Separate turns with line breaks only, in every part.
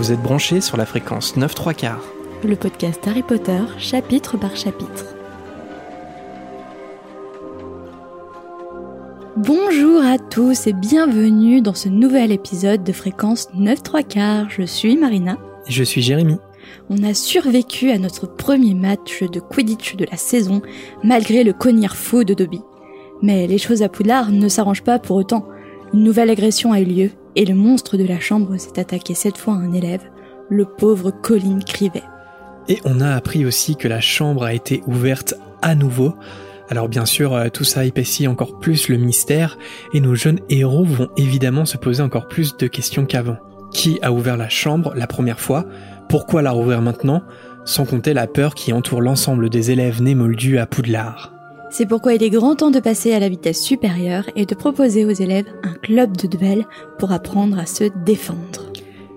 Vous êtes branchés sur la fréquence 9 3 quarts.
Le podcast Harry Potter, chapitre par chapitre. Bonjour à tous et bienvenue dans ce nouvel épisode de fréquence 9 3 quarts. Je suis Marina.
Et je suis Jérémy.
On a survécu à notre premier match de Quidditch de la saison, malgré le cognir fou de Dobby. Mais les choses à Poudlard ne s'arrangent pas pour autant. Une nouvelle agression a eu lieu, et le monstre de la chambre s'est attaqué cette fois à un élève, le pauvre Colin Crivet.
Et on a appris aussi que la chambre a été ouverte à nouveau. Alors bien sûr, euh, tout ça épaissit encore plus le mystère, et nos jeunes héros vont évidemment se poser encore plus de questions qu'avant. Qui a ouvert la chambre la première fois? Pourquoi la rouvrir maintenant? Sans compter la peur qui entoure l'ensemble des élèves nés moldus à Poudlard.
C'est pourquoi il est grand temps de passer à la vitesse supérieure et de proposer aux élèves un club de duel pour apprendre à se défendre.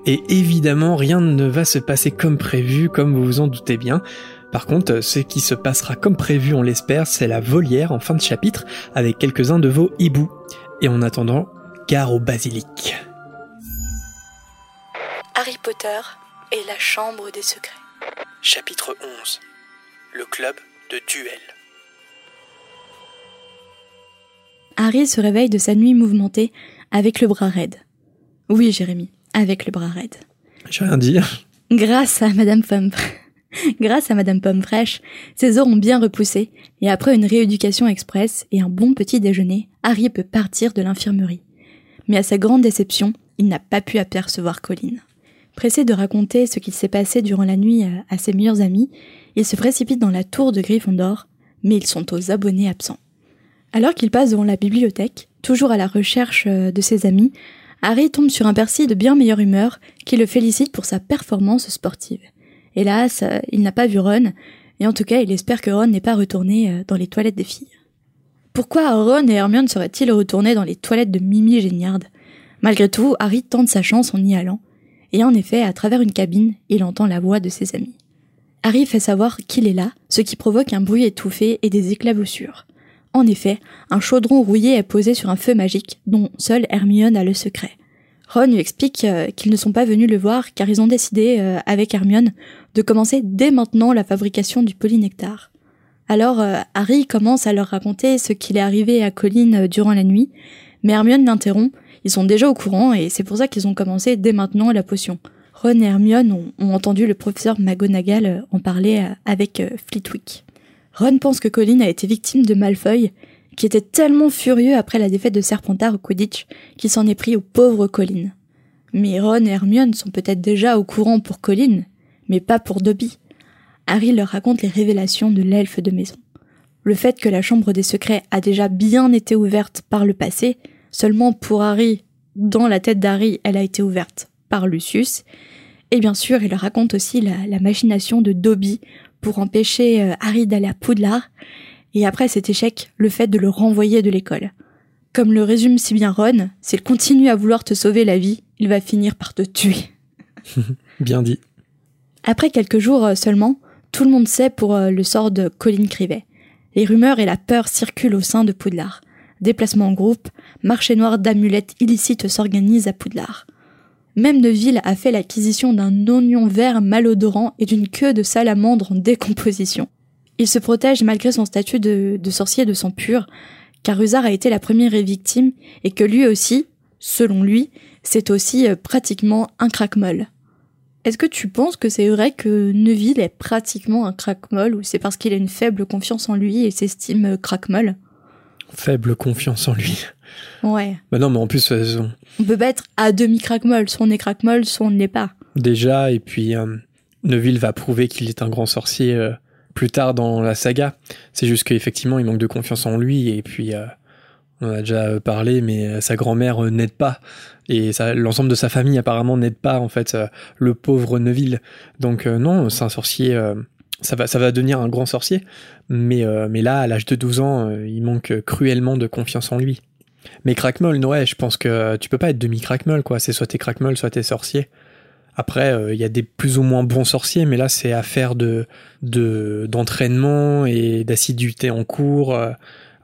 Et évidemment, rien ne va se passer comme prévu, comme vous vous en doutez bien. Par contre, ce qui se passera comme prévu, on l'espère, c'est la volière en fin de chapitre avec quelques-uns de vos hiboux. Et en attendant, gare au basilic.
Harry Potter et la Chambre des Secrets.
Chapitre 11. Le club de duel.
Harry se réveille de sa nuit mouvementée avec le bras raide. Oui, Jérémy, avec le bras raide.
J'ai rien dire.
Grâce à Madame Pomme, grâce à Madame Pomme fraîche, ses os ont bien repoussé, et après une rééducation express et un bon petit déjeuner, Harry peut partir de l'infirmerie. Mais à sa grande déception, il n'a pas pu apercevoir Colline. Pressé de raconter ce qu'il s'est passé durant la nuit à ses meilleurs amis, il se précipite dans la tour de Gryffondor, mais ils sont aux abonnés absents. Alors qu'il passe devant la bibliothèque, toujours à la recherche euh, de ses amis, Harry tombe sur un Percy de bien meilleure humeur qui le félicite pour sa performance sportive. Hélas, euh, il n'a pas vu Ron, et en tout cas il espère que Ron n'est pas retourné euh, dans les toilettes des filles. Pourquoi Ron et Hermione seraient-ils retournés dans les toilettes de Mimi Géniarde? Malgré tout, Harry tente sa chance en y allant, et en effet, à travers une cabine, il entend la voix de ses amis. Harry fait savoir qu'il est là, ce qui provoque un bruit étouffé et des éclaboussures. En effet, un chaudron rouillé est posé sur un feu magique, dont seule Hermione a le secret. Ron lui explique euh, qu'ils ne sont pas venus le voir car ils ont décidé, euh, avec Hermione, de commencer dès maintenant la fabrication du polynectar. Alors euh, Harry commence à leur raconter ce qu'il est arrivé à Colline durant la nuit, mais Hermione l'interrompt, ils sont déjà au courant et c'est pour ça qu'ils ont commencé dès maintenant la potion. Ron et Hermione ont, entendu le professeur McGonagall en parler avec Flitwick. Ron pense que Colin a été victime de Malfoy, qui était tellement furieux après la défaite de Serpentard au Quidditch qu'il s'en est pris au pauvre Colin. Mais Ron et Hermione sont peut-être déjà au courant pour Colin, mais pas pour Dobby. Harry leur raconte les révélations de l'elfe de maison. Le fait que la chambre des secrets a déjà bien été ouverte par le passé, seulement pour Harry, dans la tête d'Harry, elle a été ouverte par Lucius. Et bien sûr, il raconte aussi la, la machination de Dobby pour empêcher euh, Harry d'aller à Poudlard, et après cet échec, le fait de le renvoyer de l'école. Comme le résume si bien Ron, s'il continue à vouloir te sauver la vie, il va finir par te tuer.
bien dit.
Après quelques jours euh, seulement, tout le monde sait pour euh, le sort de Colin Crivet. Les rumeurs et la peur circulent au sein de Poudlard. Déplacements en groupe, marché noir d'amulettes illicites s'organisent à Poudlard. Même Neville a fait l'acquisition d'un oignon vert malodorant et d'une queue de salamandre en décomposition. Il se protège malgré son statut de, sorcier de sang pur, car Usard a été la première victime et que lui aussi, selon lui, c'est aussi euh, pratiquement un craquemolle. Est-ce que tu penses que c'est vrai que Neville est pratiquement un craquemolle ou c'est parce qu'il a une faible confiance en lui et s'estime euh, craquemolle
Faible confiance en lui.
Ouais.
Bah non, mais en plus, euh,
on peut pas être à demi craquemolle, soit on est craquemolle, soit on ne l'est pas.
Déjà, et puis euh, Neville va prouver qu'il est un grand sorcier euh, plus tard dans la saga. C'est juste qu'effectivement, il manque de confiance en lui, et puis on a déjà parlé, mais sa grand-mère n'aide pas, et l'ensemble de sa famille apparemment n'aide pas en fait le pauvre Neville. Donc non, c'est un sorcier. Ça va, ça va devenir un grand sorcier, mais, mais là, à l'âge de 12 ans, il manque cruellement de confiance en lui. Mais crackmull, ouais, je pense que tu peux pas être demi-crackmull, quoi. C'est soit t'es crackmull, soit t'es sorcier. Après, euh, il y a des plus ou moins bons sorciers, mais là, c'est affaire de d'entraînement et d'assiduité en cours. Euh,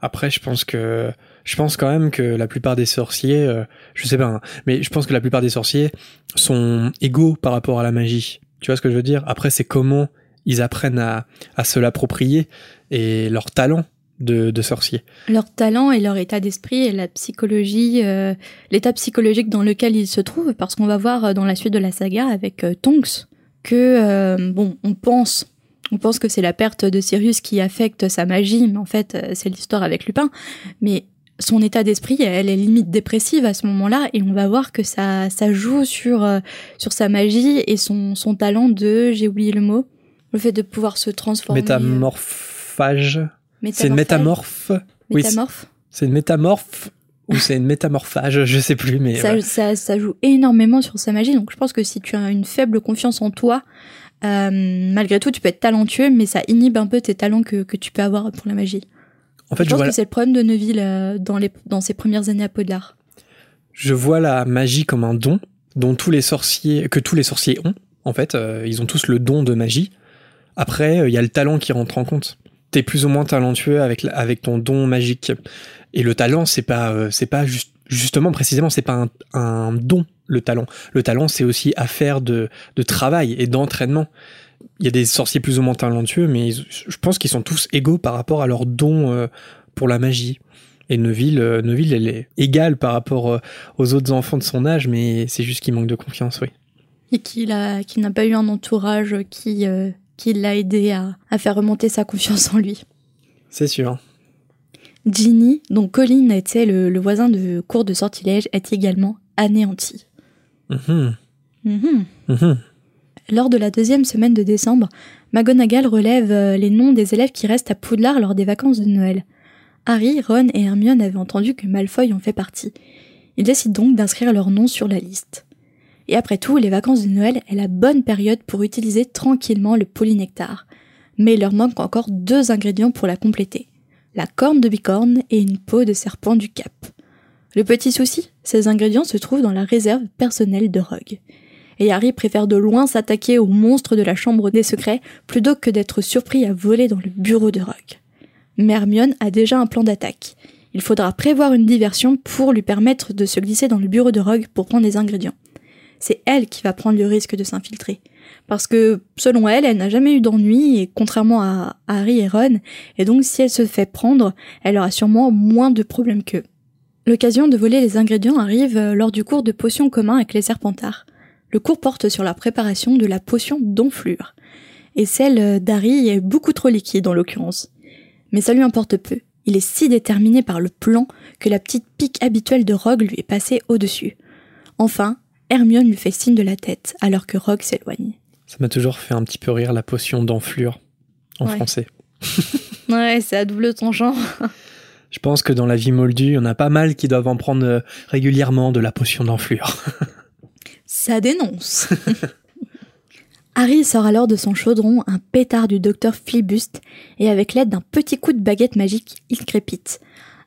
Après, je pense que je pense quand même que la plupart des sorciers, euh, je sais pas, hein, mais je pense que la plupart des sorciers sont égaux par rapport à la magie. Tu vois ce que je veux dire? Après, c'est comment ils apprennent à, se l'approprier et leur talent de, sorcier.
Leur talent et leur état d'esprit et la psychologie, euh, l'état psychologique dans lequel ils se trouvent, parce qu'on va voir euh, dans la suite de la saga avec euh, Tonks que bon, on pense, on pense que c'est la perte de Sirius qui affecte sa magie, mais en fait c'est l'histoire avec Lupin. Mais son état d'esprit, elle est limite dépressive à ce moment-là, et on va voir que ça, ça joue sur sur sa magie et son son talent de, j'ai oublié le mot, le fait de pouvoir se transformer.
Métamorphage.
euh,
C'est une métamorphe. Oui, c'est-
Métamorphe.
c'est une métamorphe ou c'est une métamorphage, je sais plus, mais
ça,
ouais.
ça, ça joue énormément sur sa magie. Donc je pense que si tu as une faible confiance en toi, euh, malgré tout, tu peux être talentueux, mais ça inhibe un peu tes talents que, que tu peux avoir pour la magie.
en fait,
je
je
pense
vois,
que c'est le problème de Neville euh, dans, les, dans ses premières années à Poudlard.
je vois la magie comme un don dont tous les sorciers, que tous les sorciers ont. En fait, euh, ils ont tous le don de magie. Après, euh, il y a le talent qui rentre en compte. T'es plus ou moins talentueux avec avec ton don magique. Et le talent, c'est pas euh, c'est pas juste justement précisément c'est pas un, don le talent. Le talent, c'est aussi affaire de de travail et d'entraînement. Il y a des sorciers plus ou moins talentueux, mais je pense qu'ils sont tous égaux par rapport à leur don euh, pour la magie. Et Neville, Neville, elle est égale par rapport aux autres enfants de son âge, mais c'est juste qu'il manque de confiance, oui.
Et qu'il n'a pas eu un entourage qui, qui l'a aidé à, à faire remonter sa confiance en lui.
C'est sûr.
Ginny, dont Colin était le, le voisin de cours de sortilège, est également anéantie.
Mhm,
Mhm.
mhm.
Lors de la deuxième semaine de décembre, McGonagall relève euh, les noms des élèves qui restent à Poudlard lors des vacances de Noël. Harry, Ron et Hermione avaient entendu que Malfoy en fait partie. Ils décident donc d'inscrire leurs noms sur la liste. Et après tout, les vacances de Noël est la bonne période pour utiliser tranquillement le polynectar. Mais il leur manque encore deux ingrédients pour la compléter. La corne de bicorne et une peau de serpent du cap. Le petit souci, ces ingrédients se trouvent dans la réserve personnelle de Rogue et Harry préfère de loin s'attaquer au monstre de la chambre des secrets plutôt que d'être surpris à voler dans le bureau de Rogue. Mais Hermione a déjà un plan d'attaque. Il faudra prévoir une diversion pour lui permettre de se glisser dans le bureau de Rogue pour prendre des ingrédients. C'est elle qui va prendre le risque de s'infiltrer. Parce que, selon elle, elle n'a jamais eu d'ennui, contrairement à Harry et Ron, et donc si elle se fait prendre, elle aura sûrement moins de problèmes qu'eux. L'occasion de voler les ingrédients arrive euh, lors du cours de potions commun avec les Serpentards. Le cours porte sur la préparation de la potion d'enflure. Et celle d'Harry est beaucoup trop liquide en l'occurrence. Mais ça lui importe peu. Il est si déterminé par le plan que la petite pique habituelle de Rogue lui est passée au-dessus. Enfin, Hermione lui fait signe de la tête alors que Rogue s'éloigne.
Ça m'a toujours fait un petit peu rire la potion d'enflure en
Ouais.
français.
Ouais, c'est à double tranchant.
Je pense que dans la vie moldue, il y en a pas mal qui doivent en prendre euh, régulièrement de la potion d'enflure.
Ça dénonce. Harry sort alors de son chaudron un pétard du docteur Flibuste et avec l'aide d'un petit coup de baguette magique, il crépite.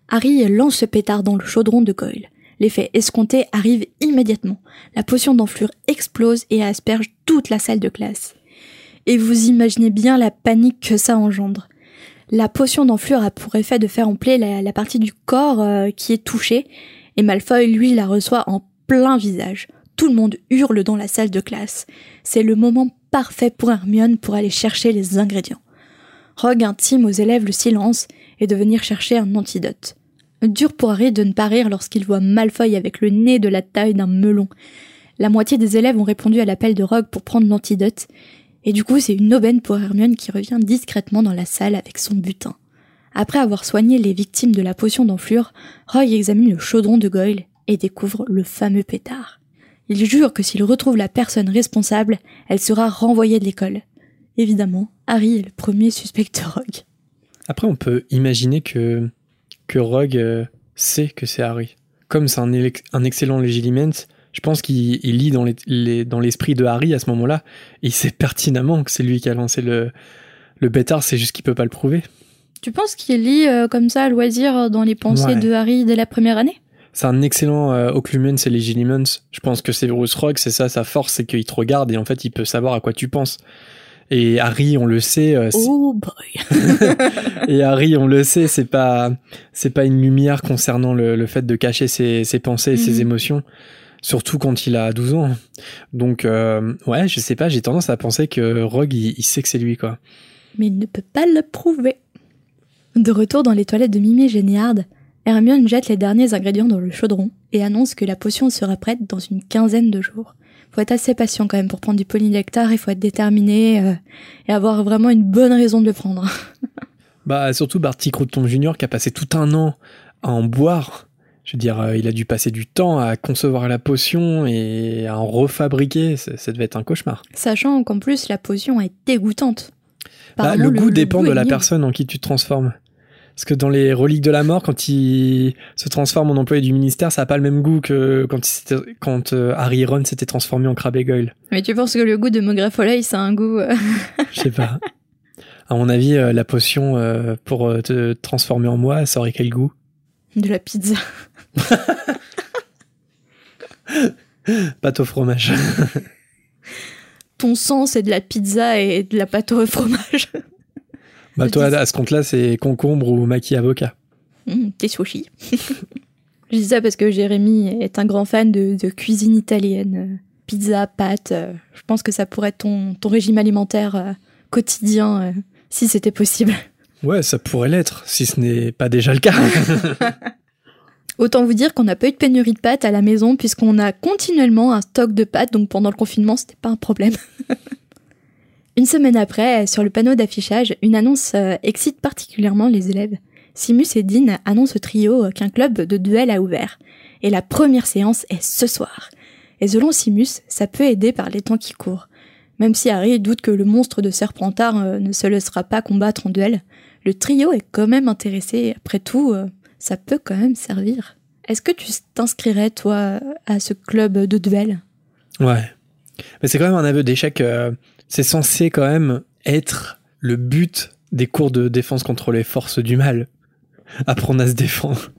Harry lance ce pétard dans le chaudron de Goyle. L'effet escompté arrive immédiatement. La potion d'enflure explose et asperge toute la salle de classe. Et vous imaginez bien la panique que ça engendre. La potion d'enflure a pour effet de faire empler la, la partie du corps euh, qui est touchée, et Malfoy, lui, la reçoit en plein visage. Tout le monde hurle dans la salle de classe. C'est le moment parfait pour Hermione pour aller chercher les ingrédients. Rogue intime aux élèves le silence et de venir chercher un antidote. Dur pour Harry de ne pas rire lorsqu'il voit Malfoy avec le nez de la taille d'un melon. La moitié des élèves ont répondu à l'appel de Rogue pour prendre l'antidote, et du coup c'est une aubaine pour Hermione qui revient discrètement dans la salle avec son butin. Après avoir soigné les victimes de la potion d'enflure, Rogue examine le chaudron de Goyle et découvre le fameux pétard. Il jure que s'il retrouve la personne responsable, elle sera renvoyée de l'école. Évidemment, Harry est le premier suspect de Rogue.
Après, on peut imaginer que, que Rogue euh, sait que c'est Harry. Comme c'est un, excellent Legiliment, je pense qu'il il lit dans les- les- dans l'esprit de Harry à ce moment-là. et Il sait pertinemment que c'est lui qui a lancé le, le pétard, c'est juste qu'il peut pas le prouver.
Tu penses qu'il lit euh, comme ça à loisir dans les pensées
Ouais.
de Harry dès la première année?
C'est un excellent euh, Occlumens et Legilimens. Je pense que c'est Bruce Rogue, c'est ça sa force, c'est qu'il te regarde et en fait il peut savoir à quoi tu penses. Et Harry, on le sait. euh, c'est-
Oh boy.
et Harry, on le sait, c'est pas, c'est pas une lumière concernant le, le fait de cacher ses, ses pensées et ses
Mhm.
émotions, surtout quand il a 12 ans. Donc, euh, ouais, je sais pas, j'ai tendance à penser que Rogue, il, il sait que c'est lui, quoi.
Mais il ne peut pas le prouver. De retour dans les toilettes de Mimi Géniard, Hermione jette les derniers ingrédients dans le chaudron et annonce que la potion sera prête dans une quinzaine de jours. Faut être assez patient quand même pour prendre du polynectar, il faut être déterminé euh, et avoir vraiment une bonne raison de le prendre.
Bah, surtout Barty Crouton Jr. qui a passé tout un an à en boire. Je veux dire, euh, il a dû passer du temps à concevoir la potion et à en refabriquer. Ça, ça devait être un cauchemar.
Sachant qu'en plus la potion est dégoûtante.
Bah, le goût dépend
goût
de la personne en qui tu te transformes. Parce que dans les reliques de la mort, quand il se transforme en employé du ministère, ça n'a pas le même goût que quand, il s'était- quand euh, Harry et Ron s'étaient transformés en crabe et goyle.
Mais tu penses que le goût de Maugret Foley, c'est un goût... euh,
Je sais pas. À mon avis, euh, la potion euh, pour te transformer en moi, ça aurait quel goût?
de la pizza.
Pâte au fromage.
Ton sang, c'est de la pizza et de la pâte au fromage.
Bah toi, à ce compte-là, c'est concombre ou maquis avocat.
Mmh, tes sushis. Je dis ça parce que Jérémy est un grand fan de, de cuisine italienne. Pizza, pâtes. euh, je pense que ça pourrait être ton, ton régime alimentaire euh, quotidien euh, si c'était possible.
Ouais, ça pourrait l'être, si ce n'est pas déjà le cas.
Autant vous dire qu'on n'a pas eu de pénurie de pâtes à la maison puisqu'on a continuellement un stock de pâtes, donc pendant le confinement, c'était pas un problème. une semaine après, sur le panneau d'affichage, une annonce euh, excite particulièrement les élèves. Simus et Dean annoncent au trio euh, qu'un club de duel a ouvert. Et la première séance est ce soir. Et selon Simus, ça peut aider par les temps qui courent. Même si Harry doute que le monstre de Serpentard euh, ne se laissera pas combattre en duel, le trio est quand même intéressé. Après tout, ça peut quand même servir. Est-ce que tu t'inscrirais, toi, à ce club de duel?
Ouais. Mais c'est quand même un aveu d'échec. C'est censé quand même être le but des cours de défense contre les forces du mal. Apprendre à se défendre.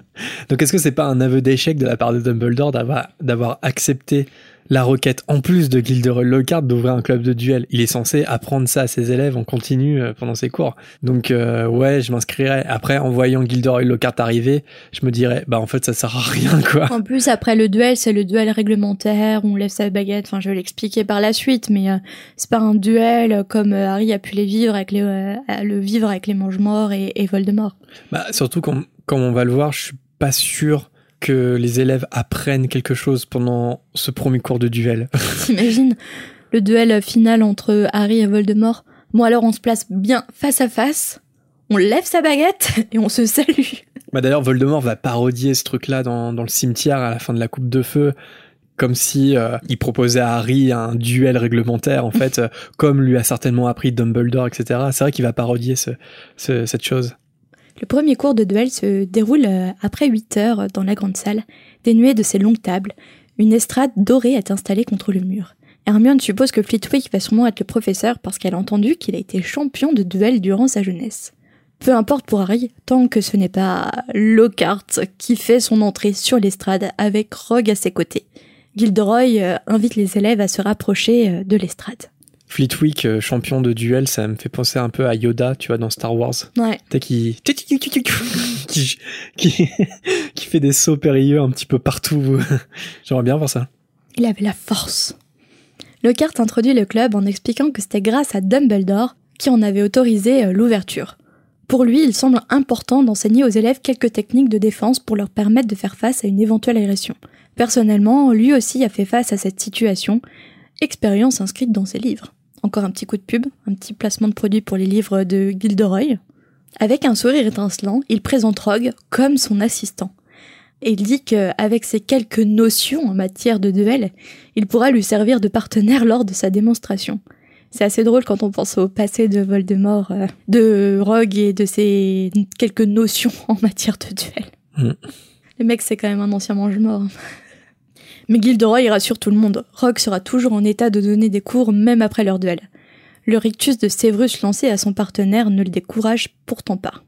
Donc est-ce que c'est pas un aveu d'échec de la part de Dumbledore d'avoir, accepté la requête en plus de Gilderoy Lockhart d'ouvrir un club de duel? Il est censé apprendre ça à ses élèves en continu euh, pendant ses cours. Donc euh, ouais, je m'inscrirais. Après, en voyant Gilderoy Lockhart arriver, je me dirais, bah en fait ça sert à rien quoi.
En plus, après le duel, c'est le duel réglementaire, on lève sa baguette, enfin je vais l'expliquer par la suite, mais euh, c'est pas un duel comme Harry a pu les vivre avec les, euh, le vivre avec les mange-morts et, et Voldemort.
Bah, surtout quand, comme on va le voir, je suis pas sûr que les élèves apprennent quelque chose pendant ce premier cours de duel.
T'imagines le duel final entre Harry et Voldemort? Bon alors on se place bien face à face, on lève sa baguette et on se salue.
bah, D'ailleurs, Voldemort va parodier ce truc-là dans, dans le cimetière à la fin de la Coupe de Feu, comme si euh, il proposait à Harry un duel réglementaire, en fait, euh, comme lui a certainement appris Dumbledore, etc. C'est vrai qu'il va parodier ce, ce- cette chose.
Le premier cours de duel se déroule euh, après 8 heures dans la grande salle, dénuée de ses longues tables. Une estrade dorée est installée contre le mur. Hermione suppose que Flitwick va sûrement être le professeur parce qu'elle a entendu qu'il a été champion de duel durant sa jeunesse. Peu importe pour Harry, tant que ce n'est pas Lockhart qui fait son entrée sur l'estrade avec Rogue à ses côtés. Gilderoy euh, invite les élèves à se rapprocher euh, de l'estrade.
Flitwick, euh, champion de duel, ça me fait penser un peu à Yoda, tu vois, dans Star Wars.
Ouais.
Tu sais, qui, qui, qui, qui fait des sauts périlleux un petit peu partout. J'aimerais bien voir ça.
Il avait la force. Lockhart introduit le club en expliquant que c'était grâce à Dumbledore qui en avait autorisé euh, l'ouverture. Pour lui, il semble important d'enseigner aux élèves quelques techniques de défense pour leur permettre de faire face à une éventuelle agression. Personnellement, lui aussi a fait face à cette situation, expérience inscrite dans ses livres. Encore un petit coup de pub, un petit placement de produit pour les livres de Gilderoy. Avec un sourire étincelant, il présente Rogue comme son assistant. Et il dit qu'avec ses quelques notions en matière de duel, il pourra lui servir de partenaire lors de sa démonstration. C'est assez drôle quand on pense au passé de Voldemort, euh, de Rogue et de ses quelques notions en matière de duel.
Mm.
Le mec, c'est quand même un ancien mange-mort. Mais Gilderoy rassure tout le monde. Rogue sera toujours en état de donner des cours même après leur duel. Le rictus de Severus lancé à son partenaire ne le décourage pourtant pas.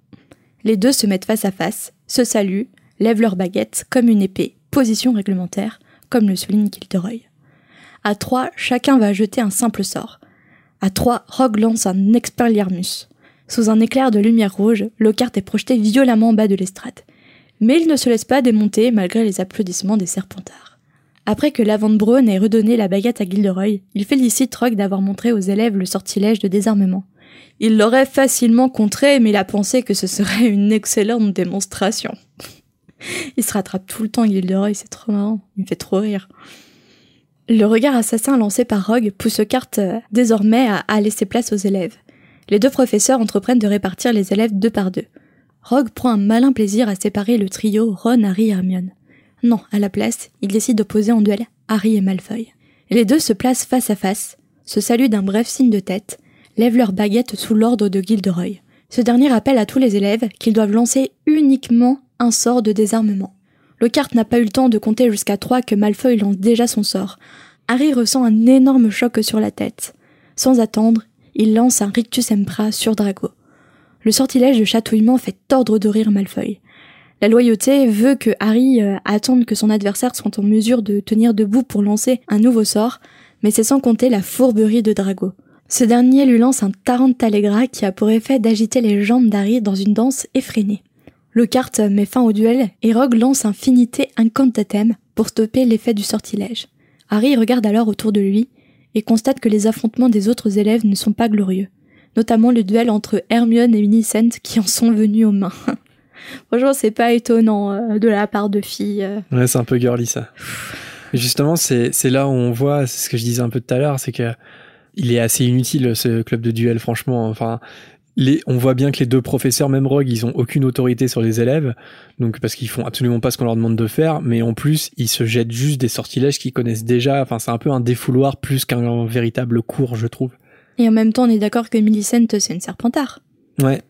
Les deux se mettent face à face, se saluent, lèvent leur baguette comme une épée, position réglementaire, comme le souligne Gilderoy. À trois, chacun va jeter un simple sort. À trois, Rogue lance un Expelliarmus. Sous un éclair de lumière rouge, Lockhart est projeté violemment en bas de l'estrade. Mais il ne se laisse pas démonter malgré les applaudissements des serpentards. Après que Lavande ait redonné la baguette à Gilderoy, il félicite Rogue d'avoir montré aux élèves le sortilège de désarmement. Il l'aurait facilement contré, mais il a pensé que ce serait une excellente démonstration. il se rattrape tout le temps, Gilderoy, c'est trop marrant. Il me fait trop rire. Le regard assassin lancé par Rogue pousse Carte euh, désormais à, laisser place aux élèves. Les deux professeurs entreprennent de répartir les élèves deux par deux. Rogue prend un malin plaisir à séparer le trio Ron, Harry et Hermione. Non, à la place, il décide d'opposer en duel Harry et Malfoy. Les deux se placent face à face, se saluent d'un bref signe de tête, lèvent leurs baguettes sous l'ordre de Gilderoy. Ce dernier rappelle à tous les élèves qu'ils doivent lancer uniquement un sort de désarmement. Lockhart n'a pas eu le temps de compter jusqu'à trois que Malfoy lance déjà son sort. Harry ressent un énorme choc sur la tête. Sans attendre, il lance un Rictus Empra sur Drago. Le sortilège de chatouillement fait tordre de rire Malfoy. La loyauté veut que Harry euh, attende que son adversaire soit en mesure de tenir debout pour lancer un nouveau sort, mais c'est sans compter la fourberie de Drago. Ce dernier lui lance un Tarantallegra qui a pour effet d'agiter les jambes d'Harry dans une danse effrénée. Lockhart met fin au duel et Rogue lance un finité incantatem pour stopper l'effet du sortilège. Harry regarde alors autour de lui et constate que les affrontements des autres élèves ne sont pas glorieux, notamment le duel entre Hermione et Millicent qui en sont venus aux mains. Franchement, c'est pas étonnant euh, de la part de filles. Euh.
Ouais, c'est un peu girly ça. Justement, c'est là où on voit, c'est ce que je disais un peu tout à l'heure, c'est que il est assez inutile ce club de duel, franchement. Enfin, les, on voit bien que les deux professeurs, même Rogue, ils ont aucune autorité sur les élèves, donc parce qu'ils font absolument pas ce qu'on leur demande de faire, mais en plus ils se jettent juste des sortilèges qu'ils connaissent déjà. Enfin, c'est un peu un défouloir plus qu'un véritable cours, je trouve.
Et en même temps, on est d'accord que Millicent c'est une Serpentard.
Ouais.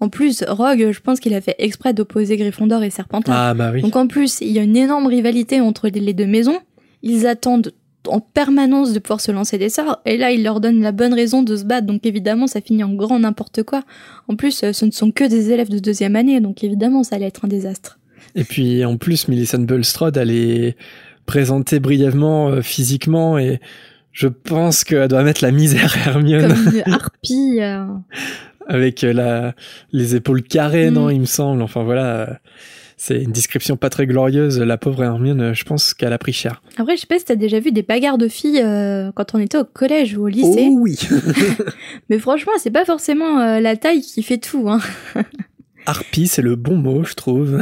En plus, Rogue, je pense qu'il a fait exprès d'opposer Gryffondor et Serpentard.
Ah bah oui.
Donc en plus, il y a une énorme rivalité entre les deux maisons. Ils attendent en permanence de pouvoir se lancer des sorts, et là il leur donne la bonne raison de se battre, donc évidemment ça finit en grand n'importe quoi. En plus, euh, ce ne sont que des élèves de deuxième année, donc évidemment ça allait être un désastre.
Et puis en plus, Millicent Bulstrode, elle est présentée brièvement euh, physiquement, et je pense qu'elle doit mettre la misère à Hermione.
Comme une harpie. Euh.
Avec la, les épaules carrées, non, mm. il me semble. Enfin voilà c'est une description pas très glorieuse. La pauvre Hermione, je pense qu'elle a pris cher.
Après, je sais pas si t'as déjà vu des bagarres de filles euh, quand on était au collège ou au lycée.
Oh oui.
Mais franchement, c'est pas forcément euh, la taille qui fait tout. Hein.
Harpie, c'est le bon mot, je trouve.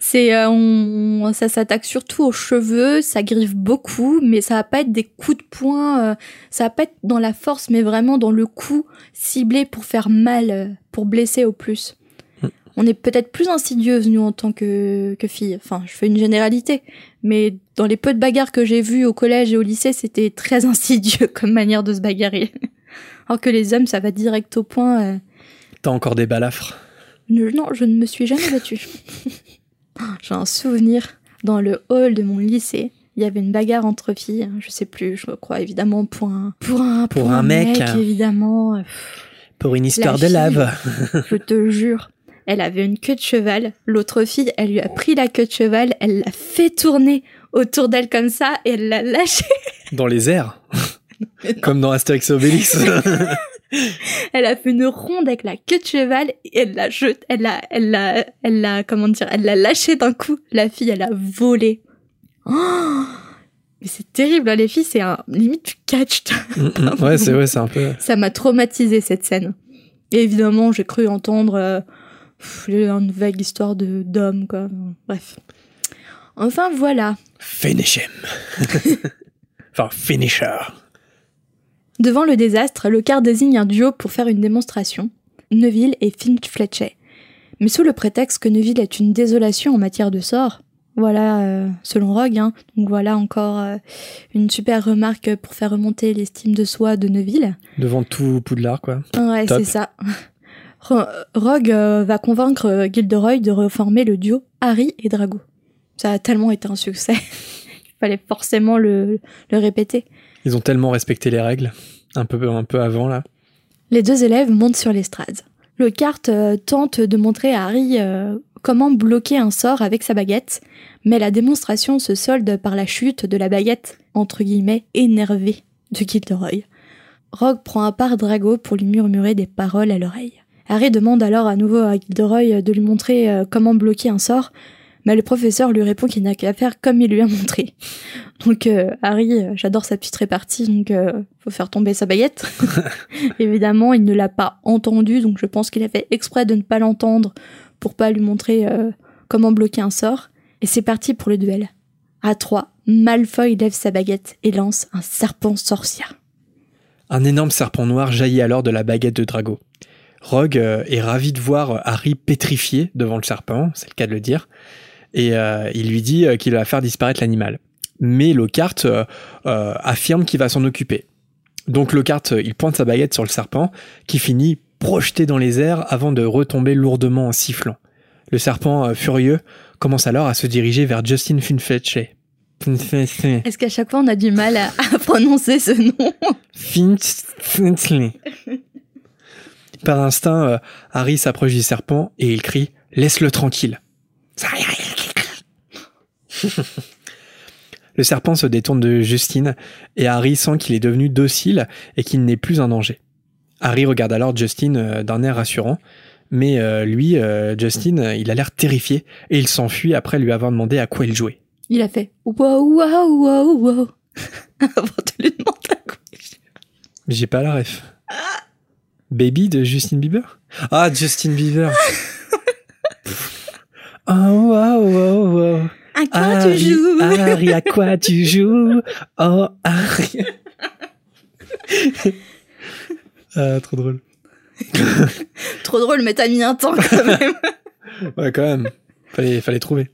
C'est euh, on, ça s'attaque surtout aux cheveux, ça griffe beaucoup, mais ça va pas être des coups de poing, ça va pas être dans la force, mais vraiment dans le coup ciblé pour faire mal, pour blesser au plus on est peut-être plus insidieuse nous en tant que, que fille. Enfin, je fais une généralité, mais dans les peu de bagarres que j'ai vues au collège et au lycée, c'était très insidieux comme manière de se bagarrer. Alors que les hommes, ça va direct au point. Euh.
T'as encore des balafres?
Non, je ne me suis jamais battue. j'ai un souvenir dans le hall de mon lycée. Il y avait une bagarre entre filles, hein, je sais plus, je crois évidemment pour un pour un
pour, un, mec,
évidemment.
Pour une histoire de lave.
je te jure elle avait une queue de cheval. L'autre fille, elle lui a pris la queue de cheval, elle l'a fait tourner autour d'elle comme ça et elle l'a lâché.
Dans les airs Comme dans Astérix et Obélix.
elle a fait une ronde avec la queue de cheval et elle l'a jeté, elle l'a, elle l'a, elle l'a, comment dire, elle l'a lâché d'un coup. La fille, elle a volé. Oh mais c'est terrible, hein, les filles, c'est un limite du catch.
Mm, mm. ouais, c'est ouais, c'est un peu.
Ça m'a traumatisé cette scène. Et évidemment, j'ai cru entendre euh, une vague histoire de d'homme quoi. Bref. Enfin voilà.
Finish him. enfin finisher.
Devant le désastre, le quart désigne un duo pour faire une démonstration. Neville et Finch Fletcher. Mais sous le prétexte que Neville est une désolation en matière de sort, voilà, euh, selon Rogue, hein, donc voilà encore euh, une super remarque pour faire remonter l'estime de soi de Neville.
Devant tout Poudlard, quoi.
Ouais, c'est ça. Rogue euh, va convaincre Gilderoy de reformer le duo Harry et Drago. Ça a tellement été un succès. Il fallait forcément le, le répéter.
Ils ont tellement respecté les règles, un peu, un peu avant là.
Les deux élèves montent sur l'estrade. Le carte euh, tente de montrer à Harry comment bloquer un sort avec sa baguette, mais la démonstration se solde par la chute de la baguette, entre guillemets, énervée de Gilderoy. Rogue prend à part Drago pour lui murmurer des paroles à l'oreille. Harry demande alors à nouveau à Gilderoy de lui montrer euh, comment bloquer un sort, mais le professeur lui répond qu'il n'a qu'à faire comme il lui a montré. Donc euh, Harry, euh, j'adore sa petite répartie, donc faut faire tomber sa baguette. Évidemment, il ne l'a pas entendu, donc je pense qu'il a fait exprès de ne pas l'entendre pour pas lui montrer comment bloquer un sort. Et c'est parti pour le duel. À trois, Malfoy lève sa baguette et lance un serpent sorcier.
Un énorme serpent noir jaillit alors de la baguette de Drago. Rogue euh, est ravi de voir Harry pétrifié devant le serpent, c'est le cas de le dire, et euh, il lui dit euh, qu'il va faire disparaître l'animal. Mais Lockhart affirme qu'il va s'en occuper. Donc Lockhart, il pointe sa baguette sur le serpent, qui finit projeté dans les airs avant de retomber lourdement en sifflant. Le serpent, furieux, commence alors à se diriger vers Justin Finfletchley.
Est-ce qu'à chaque fois on a du mal à, prononcer ce nom?
Finfletchley. Par instinct, euh, Harry s'approche du serpent et il crie Laisse-le tranquille. Le serpent se détourne de Justine et Harry sent qu'il est devenu docile et qu'il n'est plus un danger. Harry regarde alors Justine euh, d'un air rassurant, mais euh, lui, Justine, il a l'air terrifié et il s'enfuit après lui avoir demandé à quoi il jouait.
Il a fait wow wow wow wow avant de lui demander à quoi il
J'ai pas la ref. Baby de Justin Bieber? Ah, Justin Bieber. oh, wow, wow, wow.
À quoi Harry, tu joues
Harry, à quoi tu joues Oh, Harry. ah, trop drôle.
trop drôle, mais t'as mis un temps quand même.
ouais, quand même. Fallait, fallait trouver.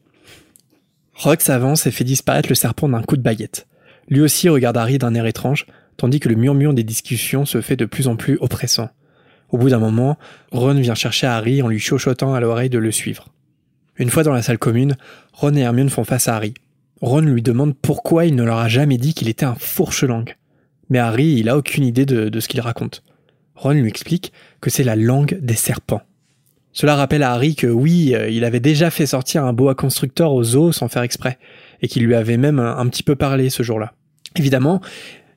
Rogue s'avance et fait disparaître le serpent d'un coup de baguette. Lui aussi regarde Harry d'un air étrange, tandis que le murmure des discussions se fait de plus en plus oppressant. Au bout d'un moment, Ron vient chercher Harry en lui chuchotant à l'oreille de le suivre. Une fois dans la salle commune, Ron et Hermione font face à Harry. Ron lui demande pourquoi il ne leur a jamais dit qu'il était un fourche-langue. Mais Harry, il a aucune idée de, ce qu'il raconte. Ron lui explique que c'est la langue des serpents. Cela rappelle à Harry que oui, euh, il avait déjà fait sortir un boa constructeur au zoo sans faire exprès, et qu'il lui avait même un, petit peu parlé ce jour-là. Évidemment,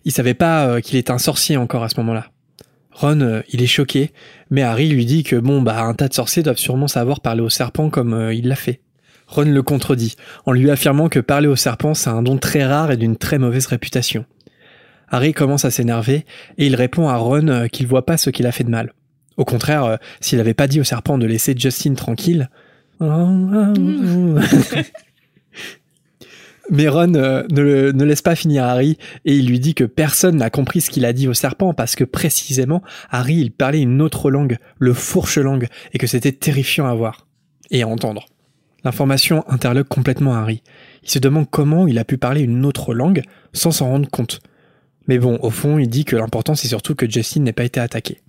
il savait pas euh, qu'il était un sorcier encore à ce moment-là. Ron, euh, il est choqué, mais Harry lui dit que bon, bah, un tas de sorciers doivent sûrement savoir parler au serpent comme euh, il l'a fait. Ron le contredit, en lui affirmant que parler au serpent c'est un don très rare et d'une très mauvaise réputation. Harry commence à s'énerver, et il répond à Ron euh, qu'il voit pas ce qu'il a fait de mal. Au contraire, s'il avait pas dit au serpent de laisser Justin tranquille, Mais Ron euh, ne, laisse pas finir Harry et il lui dit que personne n'a compris ce qu'il a dit au serpent parce que précisément Harry il parlait une autre langue, le fourche-langue, et que c'était terrifiant à voir et à entendre. L'information interloque complètement Harry. Il se demande comment il a pu parler une autre langue sans s'en rendre compte. Mais bon, au fond, il dit que l'important c'est surtout que Justin n'ait pas été attaqué.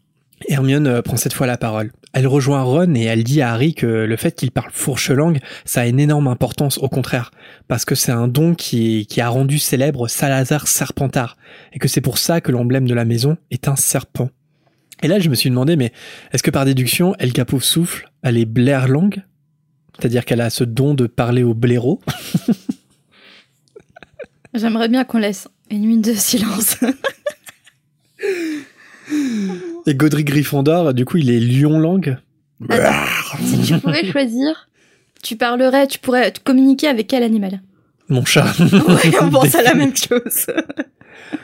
Hermione euh, prend cette fois la parole. Elle rejoint Ron et elle dit à Harry que le fait qu'il parle fourche langue, ça a une énorme importance, au contraire, parce que c'est un don qui, qui a rendu célèbre Salazar Serpentard, et que c'est pour ça que l'emblème de la maison est un serpent. Et là, je me suis demandé, mais est-ce que par déduction, El Capo souffle, elle est blaire langue C'est-à-dire qu'elle a ce don de parler au blaireau?
J'aimerais bien qu'on laisse une minute de silence.
Et Godric Gryffondor, du coup, il est lion langue.
si tu pouvais choisir, tu parlerais, tu pourrais communiquer avec quel animal?
Mon chat.
on pense à la même chose.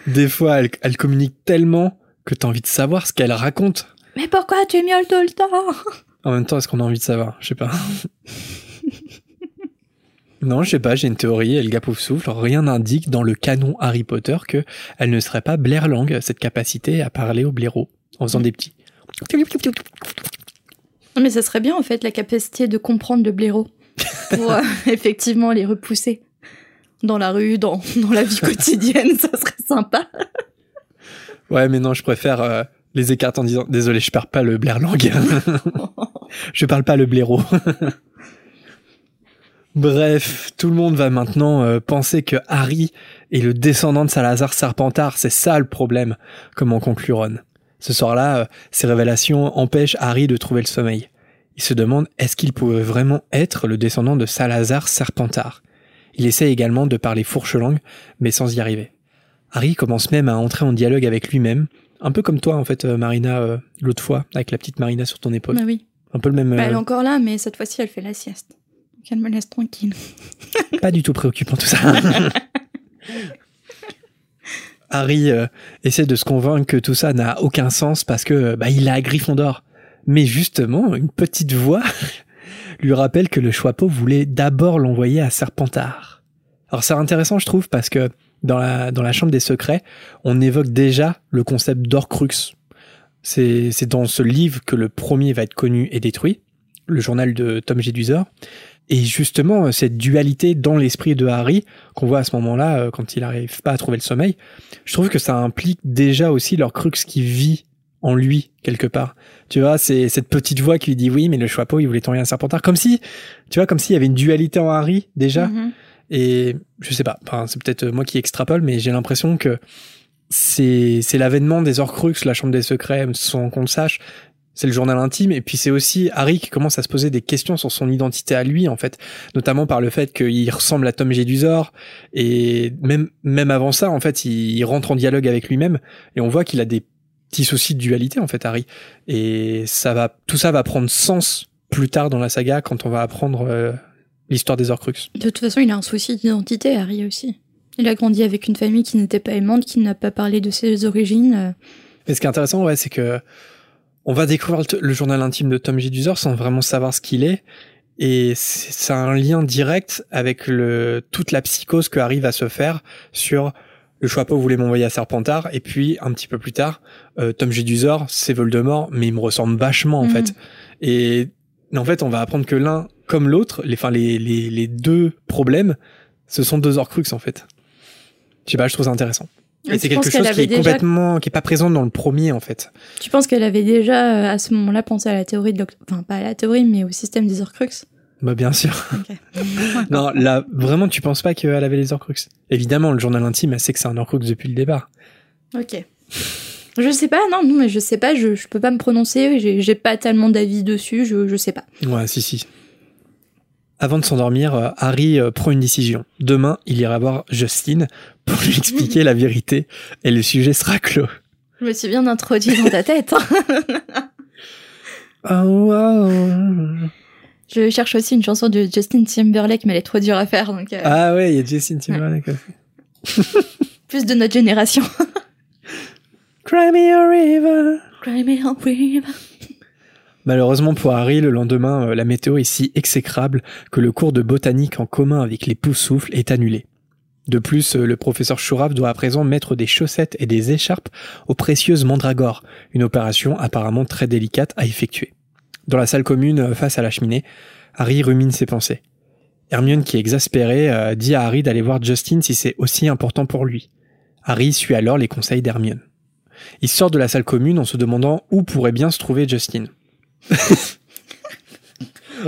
Des fois, elle, communique tellement que t'as envie de savoir ce qu'elle raconte.
Mais pourquoi tu miaules tout le temps?
En même temps, est-ce qu'on a envie de savoir? Je sais pas. Non, je sais pas, j'ai une théorie, elle gapouf souffle, rien n'indique dans le canon Harry Potter que elle ne serait pas Blair Lang, cette capacité à parler au blaireau en faisant des petits.
Mais ça serait bien en fait la capacité de comprendre le blaireau pour euh, effectivement les repousser dans la rue, dans, dans la vie quotidienne, ça serait sympa.
ouais, mais non, je préfère euh, les écarter en disant désolé, je parle pas le blair langue. je parle pas le blaireau. Bref, tout le monde va maintenant euh, penser que Harry est le descendant de Salazar Serpentard, c'est ça le problème, comment conclut Ron. Ce soir-là, euh, ces révélations empêchent Harry de trouver le sommeil. Il se demande est-ce qu'il pouvait vraiment être le descendant de Salazar Serpentard? Il essaie également de parler fourche-langue, mais sans y arriver. Harry commence même à entrer en dialogue avec lui-même, un peu comme toi en fait, euh, Marina, euh, l'autre fois, avec la petite Marina sur ton épaule.
Bah oui.
Un peu le même.
Bah, elle est encore là, mais cette fois-ci, elle fait la sieste. Donc elle me laisse tranquille.
pas du tout préoccupant tout ça. Harry euh, essaie de se convaincre que tout ça n'a aucun sens parce que bah, il a Gryffondor. Mais justement, une petite voix lui rappelle que le Choixpeau voulait d'abord l'envoyer à Serpentard. Alors c'est intéressant, je trouve, parce que dans la, dans la Chambre des Secrets, on évoque déjà le concept d'Orcrux. C'est c'est dans ce livre que le premier va être connu et détruit, le journal de Tom Jedusor. Et justement, cette dualité dans l'esprit de Harry, qu'on voit à ce moment-là, euh, quand il n'arrive pas à trouver le sommeil, je trouve que ça implique déjà aussi leur crux qui vit en lui, quelque part. Tu vois, c'est cette petite voix qui lui dit oui, mais le Choixpeau, il voulait t'envoyer un serpentard. Comme si, tu vois, comme s'il y avait une dualité en Harry, déjà.
Mhm.
Et je sais pas, enfin, c'est peut-être moi qui extrapole, mais j'ai l'impression que c'est c'est l'avènement des Horcruxes, la Chambre des Secrets, sans qu'on le sache. C'est le journal intime, et puis c'est aussi Harry qui commence à se poser des questions sur son identité à lui, en fait, notamment par le fait qu'il ressemble à Tom Jedusor, et même même avant ça, en fait, il, il rentre en dialogue avec lui-même, et on voit qu'il a des petits soucis de dualité, en fait, Harry. Et ça va, tout ça va prendre sens plus tard dans la saga quand on va apprendre euh, l'histoire des Horcruxes.
De toute façon, il a un souci d'identité, Harry aussi. Il a grandi avec une famille qui n'était pas aimante, qui n'a pas parlé de ses origines. euh,
Mais ce qui est intéressant, ouais, c'est que on va découvrir le, le journal intime de Tom Jedusor sans vraiment savoir ce qu'il est. Et c'est un lien direct avec le, toute la psychose que arrive à se faire sur le Choixpeau voulait m'envoyer à Serpentard. Et puis, un petit peu plus tard, euh, Tom Jedusor, c'est Voldemort, mais il me ressemble vachement, en
Mhm.
fait. Et en fait, on va apprendre que l'un comme l'autre, les, enfin, les, les, les deux problèmes, ce sont deux Horcruxes, en fait. Je sais pas, je trouve ça intéressant. C'est quelque chose qui est
déjà-
complètement, qui est pas présent dans le premier, en fait.
Tu penses qu'elle avait déjà, euh, à ce moment-là, pensé à la théorie de Enfin, pas à la théorie, mais au système des Horcruxes?
Bah, bien sûr. Non, là, vraiment, tu penses pas qu'elle avait les Horcruxes? Évidemment, le journal intime, elle sait que c'est un Horcrux depuis le départ.
Ok. Je sais pas, non, non, mais je sais pas, je, je peux pas me prononcer, j'ai j'ai pas tellement d'avis dessus, je, je sais pas.
Ouais, si, si. Avant de s'endormir, euh, Harry euh, prend une décision. Demain, il ira voir Justine pour lui expliquer la vérité et le sujet sera clos.
Je me suis bien introduit dans ta tête. hein.
Oh, wow.
Je cherche aussi une chanson de Justin Timberlake, mais elle est trop dure à faire, donc euh,
Ah ouais, il y a Justine Timberlake aussi.
plus de notre génération.
Cry me a river.
Cry me a river.
Malheureusement pour Harry, le lendemain, euh, la météo est si exécrable que le cours de botanique en commun avec les poussoufles est annulé. De plus, euh, le professeur Chourave doit à présent mettre des chaussettes et des écharpes aux précieuses mandragores, une opération apparemment très délicate à effectuer. Dans la salle commune, euh, face à la cheminée, Harry rumine ses pensées. Hermione, qui est exaspérée, dit à Harry d'aller voir Justin si c'est aussi important pour lui. Harry suit alors les conseils d'Hermione. Il sort de la salle commune en se demandant où pourrait bien se trouver Justin.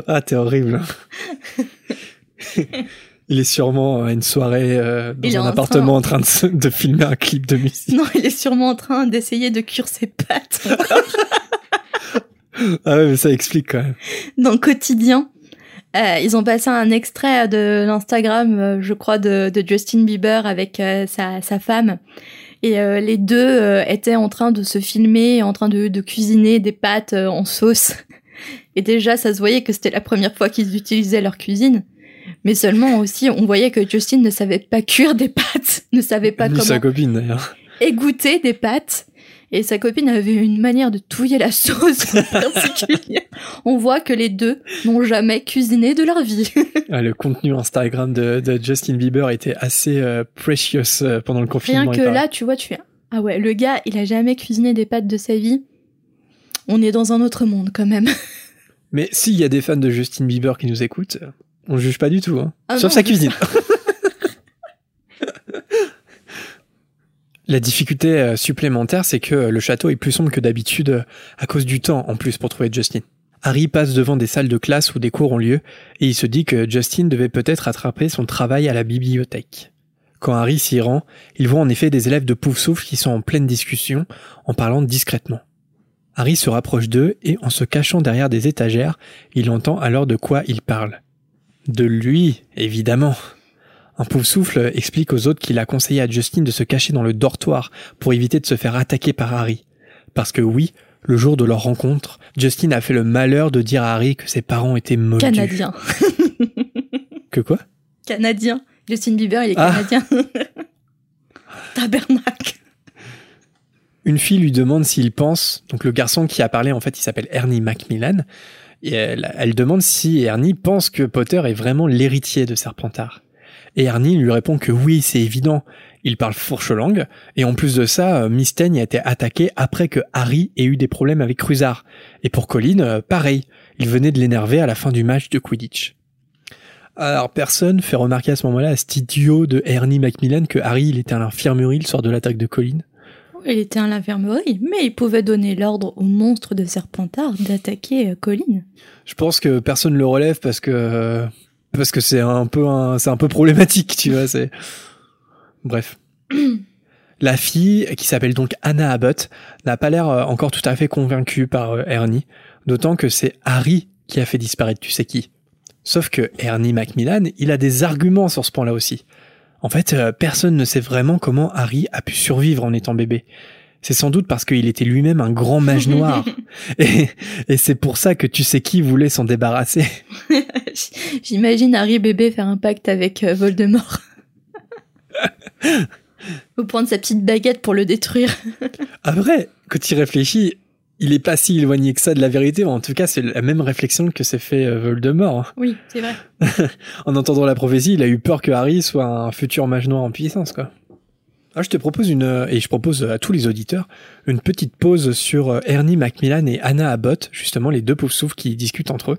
Ah, t'es horrible. Il est sûrement à une soirée euh, dans
Il
un
en
appartement en train de, filmer un clip de musique.
Non, il est sûrement en train d'essayer de cuire ses pattes
Ah ouais, mais ça explique quand même.
dans le quotidien. Euh, ils ont passé un extrait de l'Instagram, euh, je crois, de, de Justin Bieber avec euh, sa, sa femme. Et euh, les deux euh, étaient en train de se filmer, en train de, de cuisiner des pâtes euh, en sauce. Et déjà, ça se voyait que c'était la première fois qu'ils utilisaient leur cuisine. Mais seulement aussi, on voyait que Justin ne savait pas cuire des pâtes, ne savait pas
Ni
comment
sa copine d'ailleurs.
égoutter des pâtes. Et sa copine avait une manière de touiller la sauce particulière. On voit que les deux n'ont jamais cuisiné de leur vie.
Ah, le contenu Instagram de, de Justin Bieber était assez euh, precious euh, pendant le confinement.
Rien que là, tu vois, tu fais ah ouais, le gars, il a jamais cuisiné des pâtes de sa vie. On est dans un autre monde quand même.
Mais s'il y a des fans de Justin Bieber qui nous écoutent, on juge pas du tout. Hein.
Ah
Sauf
non,
sa cuisine. La difficulté euh, supplémentaire, c'est que euh, le château est plus sombre que d'habitude euh, à cause du temps en plus pour trouver Justin. Harry passe devant des salles de classe où des cours ont lieu et il se dit que Justin devait peut-être attraper son travail à la bibliothèque. Quand Harry s'y rend, il voit en effet des élèves de Poufsouffle qui sont en pleine discussion en parlant discrètement. Harry se rapproche d'eux et en se cachant derrière des étagères, il entend alors de quoi ils parlent. De lui, évidemment. Un pauvre souffle explique aux autres qu'il a conseillé à Justin de se cacher dans le dortoir pour éviter de se faire attaquer par Harry. Parce que oui, le jour de leur rencontre, Justin a fait le malheur de dire à Harry que ses parents étaient moldus.
Canadien.
Que quoi?
Canadien. Justin Bieber, il est
Ah.
canadien. Tabernacle.
Une fille lui demande s'il pense, donc le garçon qui a parlé en fait il s'appelle Ernie Macmillan, et elle, elle demande si Ernie pense que Potter est vraiment l'héritier de Serpentard. Et Ernie lui répond que oui, c'est évident, il parle fourche-langue, et en plus de ça, euh, Miss Teigne a été attaqué après que Harry ait eu des problèmes avec Crusard. Et pour Colin, euh, pareil, il venait de l'énerver à la fin du match de Quidditch. Alors personne fait remarquer à ce moment-là à cet idiot de Ernie Macmillan que Harry il était à l'infirmerie le soir de l'attaque de Colin.
Il était à l'infirmerie, mais il pouvait donner l'ordre au monstre de Serpentard d'attaquer euh, Colline.
Je pense que personne le relève parce que parce que c'est un peu un, c'est un peu problématique, tu vois. C'est bref. La fille, qui s'appelle donc Anna Abbott, n'a pas l'air euh, encore tout à fait convaincue par euh, Ernie, d'autant que c'est Harry qui a fait disparaître tu sais qui. Sauf que Ernie Macmillan, il a des arguments sur ce point-là aussi. En fait, euh, personne ne sait vraiment comment Harry a pu survivre en étant bébé. C'est sans doute parce qu'il était lui-même un grand mage noir. Et, et c'est pour ça que tu sais qui voulait s'en débarrasser.
J'imagine Harry bébé faire un pacte avec euh, Voldemort. Ou prendre sa petite baguette pour le détruire.
Ah vrai, quand tu y réfléchis, il est pas si éloigné que ça de la vérité. En tout cas, c'est la même réflexion que s'est fait euh, Voldemort.
Oui, c'est vrai.
En entendant la prophétie, il a eu peur que Harry soit un futur mage noir en puissance, quoi. Ah, je te propose une, euh, et je propose à tous les auditeurs, une petite pause sur Ernie Macmillan et Anna Abbott, justement les deux pauvres souffles qui discutent entre eux.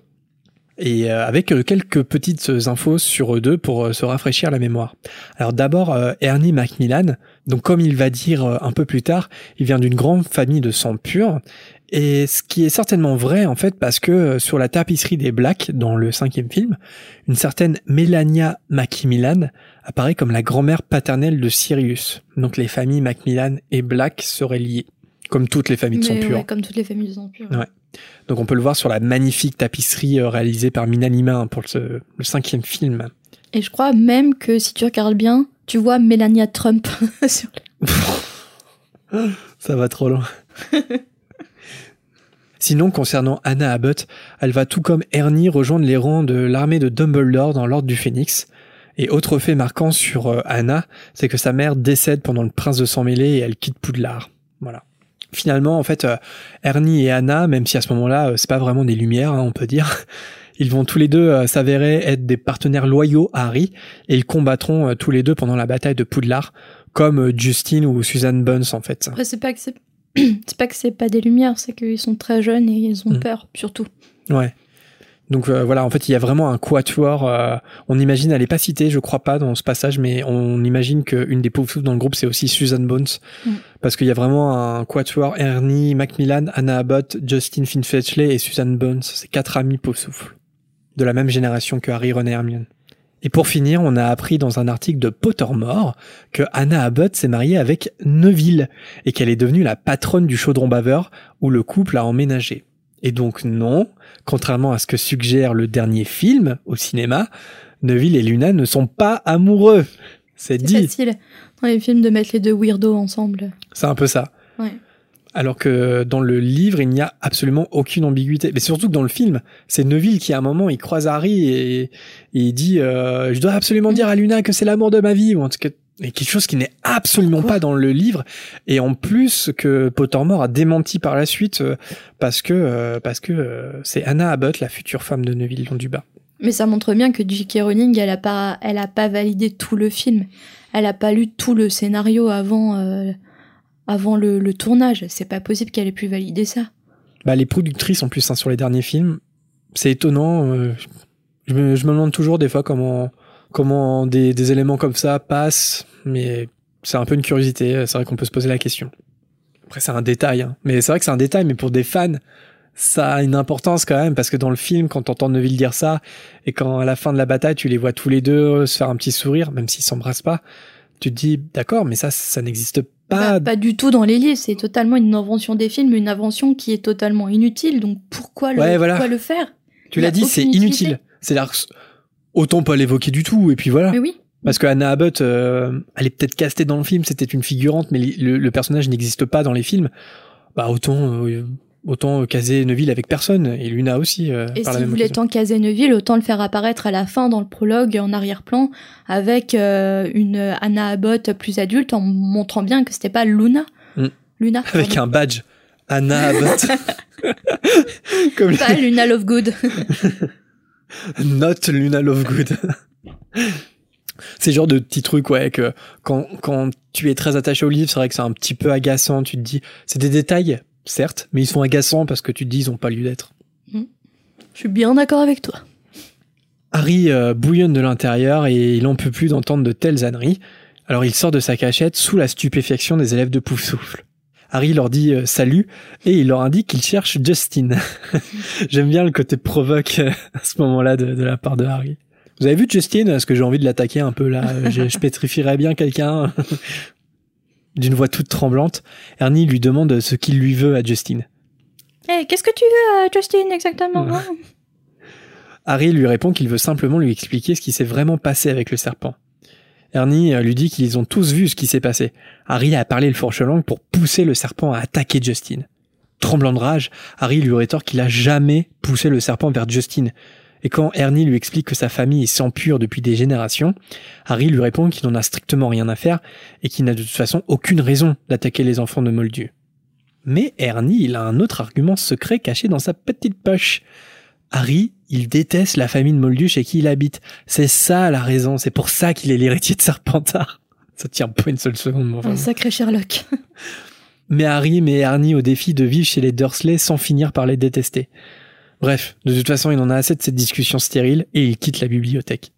Et euh, avec euh, quelques petites infos sur eux deux pour euh, se rafraîchir la mémoire. Alors d'abord, euh, Ernie Macmillan, donc comme il va dire euh, un peu plus tard, il vient d'une grande famille de sang pur, et ce qui est certainement vrai en fait parce que euh, sur la tapisserie des Blacks dans le cinquième film, une certaine Melania Macmillan apparaît comme la grand-mère paternelle de Sirius. Donc les familles Macmillan et Black seraient liées, comme toutes les familles de sang pur.
ouais, comme toutes les familles de sang pur.
Ouais. Donc on peut le voir sur la magnifique tapisserie euh, réalisée par Minalima hein, pour le, le cinquième film.
Et je crois même que si tu regardes bien, tu vois Melania Trump sur
Ça va trop loin. Sinon, concernant Anna Abbott, elle va tout comme Ernie rejoindre les rangs de l'armée de Dumbledore dans l'Ordre du Phénix. Et autre fait marquant sur euh, Anna, c'est que sa mère décède pendant le Prince de sang mêlé et elle quitte Poudlard. Voilà. Finalement, en fait, euh, Ernie et Anna, même si à ce moment-là, euh, c'est pas vraiment des lumières, hein, on peut dire, ils vont tous les deux euh, s'avérer être des partenaires loyaux à Harry et ils combattront tous les deux pendant la bataille de Poudlard, comme Justine ou Suzanne Buns en fait.
Après, c'est pas que c'est. C'est pas que c'est pas des lumières, c'est qu'ils sont très jeunes et ils ont
Mm.
peur, surtout.
Ouais. Donc euh, voilà, en fait, il y a vraiment un quatuor. euh, on imagine, elle est pas citée, je crois pas dans ce passage, mais on imagine qu'une des pauvres souffles dans le groupe, c'est aussi Susan Bones,
Mm.
parce qu'il y a vraiment un quatuor Ernie Macmillan, Anna Abbott, Justin Finfetchley et Susan Bones. C'est quatre amis pauvres souffles de la même génération que Harry, Ron et Hermione. Et pour finir, on a appris dans un article de Pottermore que Anna Abbott s'est mariée avec Neville et qu'elle est devenue la patronne du chaudron baveur où le couple a emménagé. Et donc non, contrairement à ce que suggère le dernier film au cinéma, Neville et Luna ne sont pas amoureux. C'est
C'est
dit.
facile dans les films de mettre les deux weirdos ensemble.
C'est un peu ça.
Ouais.
Alors que dans le livre, il n'y a absolument aucune ambiguïté. Mais surtout que dans le film, c'est Neville qui, à un moment, il croise Harry et, et il dit euh, Je dois absolument dire à Luna que c'est l'amour de ma vie », ou en tout cas, et quelque chose qui n'est absolument
Quoi
pas dans le livre. Et en plus, que Pottermore a démenti par la suite euh, parce que, euh, parce que euh, c'est Anna Abbott, la future femme de Neville Londubat.
Mais ça montre bien que J.K. Rowling, elle a pas, elle a pas validé tout le film. Elle a pas lu tout le scénario avant, euh, avant le, le tournage. C'est pas possible qu'elle ait pu valider ça.
Bah, les productrices, en plus, hein, sur les derniers films, c'est étonnant. euh, je, me, je me demande toujours des fois comment, comment des, des éléments comme ça passent, mais c'est un peu une curiosité. C'est vrai qu'on peut se poser la question. Après, c'est un détail, hein. mais c'est vrai que c'est un détail, mais pour des fans, ça a une importance quand même, parce que dans le film, quand t'entends Neville dire ça, et quand à la fin de la bataille, tu les vois tous les deux se faire un petit sourire, même s'ils s'embrassent pas, tu te dis, d'accord, mais ça, ça n'existe pas.
Bah, pas du tout dans les livres. C'est totalement une invention des films, une invention qui est totalement inutile. Donc pourquoi le,
Ouais, voilà.
pourquoi le faire?
Tu l'as dit, c'est inutile. C'est là, autant pas l'évoquer du tout, et puis voilà.
Mais oui.
Parce que Anna Abbott, euh, elle est peut-être castée dans le film, c'était une figurante, mais le, le personnage n'existe pas dans les films. Bah autant euh, autant caser Neville avec personne et Luna aussi. euh,
Et
par
si vous voulez tant caser Neville, autant le faire apparaître à la fin dans le prologue en arrière-plan avec euh, une Anna Abbott plus adulte en montrant bien que c'était pas Luna.
Mm.
Luna.
avec un badge Anna Abbott. Comme
Pas Luna Lovegood.
Not Luna Lovegood. C'est genre de petits trucs, ouais, que quand, quand tu es très attaché au livre, c'est vrai que c'est un petit peu agaçant. Tu te dis, c'est des détails, certes, mais ils sont agaçants parce que tu te dis, ils ont pas lieu d'être.
Je suis bien d'accord avec toi.
Harry euh, bouillonne de l'intérieur et il en peut plus d'entendre de telles âneries. Alors il sort de sa cachette sous la stupéfaction des élèves de Poufsouffle. Harry leur dit euh, salut et il leur indique qu'il cherche Justin. J'aime bien le côté provoque euh, à ce moment-là de, de la part de Harry. Vous avez vu Justin Est-ce que j'ai envie de l'attaquer un peu là? Euh, je, je pétrifierais bien quelqu'un D'une voix toute tremblante, Ernie lui demande ce qu'il lui veut à Justin.
Eh, qu'est-ce que tu veux, Justin, exactement?
Harry lui répond qu'il veut simplement lui expliquer ce qui s'est vraiment passé avec le serpent. Ernie euh, lui dit qu'ils ont tous vu ce qui s'est passé. Harry a parlé le fourche-langue pour pousser le serpent à attaquer Justin. Tremblant de rage, Harry lui rétorque qu'il a jamais poussé le serpent vers Justin. Et quand Ernie lui explique que sa famille est sans pure depuis des générations, Harry lui répond qu'il n'en a strictement rien à faire et qu'il n'a de toute façon aucune raison d'attaquer les enfants de Moldu. Mais Ernie, il a un autre argument secret caché dans sa petite poche. Harry, il déteste la famille de Moldu chez qui il habite. C'est ça la raison, c'est pour ça qu'il est l'héritier de Serpentard. Ça tient pas une seule seconde, mon
Un sacré Sherlock.
Mais Harry met Ernie au défi de vivre chez les Dursley sans finir par les détester. Bref, de toute façon, il en a assez de cette discussion stérile et il quitte la bibliothèque.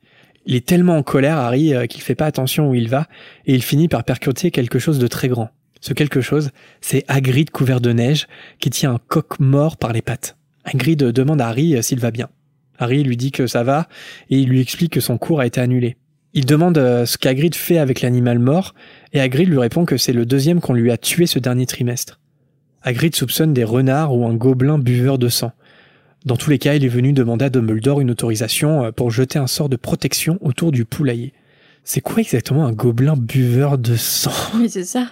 Il est tellement en colère, Harry, euh, qu'il fait pas attention où il va et il finit par percuter quelque chose de très grand. Ce quelque chose, c'est Hagrid couvert de neige qui tient un coq mort par les pattes. Hagrid demande à Harry euh, s'il va bien. Harry lui dit que ça va et il lui explique que son cours a été annulé. Il demande euh, ce qu'Hagrid fait avec l'animal mort et Hagrid lui répond que c'est le deuxième qu'on lui a tué ce dernier trimestre. Hagrid soupçonne des renards ou un gobelin buveur de sang. Dans tous les cas, il est venu demander à Dumbledore une autorisation euh, pour jeter un sort de protection autour du poulailler. C'est quoi exactement un gobelin buveur de sang?
Mais c'est ça.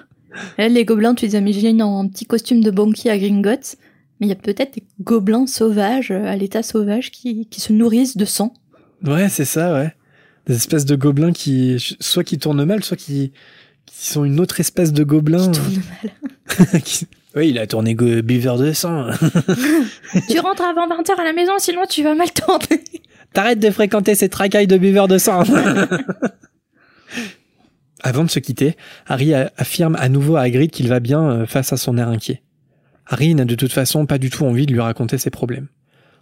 Là, les gobelins, tu les imagines en petit costume de Bonky à Gringotts. Mais il y a peut-être des gobelins sauvages, euh, à l'état sauvage, qui, qui se nourrissent de sang.
Ouais, c'est ça, ouais. Des espèces de gobelins qui, soit qui tournent mal, soit qui, qui sont une autre espèce de gobelin.
Qui tournent mal.
Qui- Oui, il a tourné buveur de sang.
tu rentres avant 20h à la maison, sinon tu vas mal tourner.
T'arrêtes de fréquenter ces tracailles de buveurs de sang. Avant de se quitter, Harry affirme à nouveau à Hagrid qu'il va bien euh, face à son air inquiet. Harry n'a de toute façon pas du tout envie de lui raconter ses problèmes.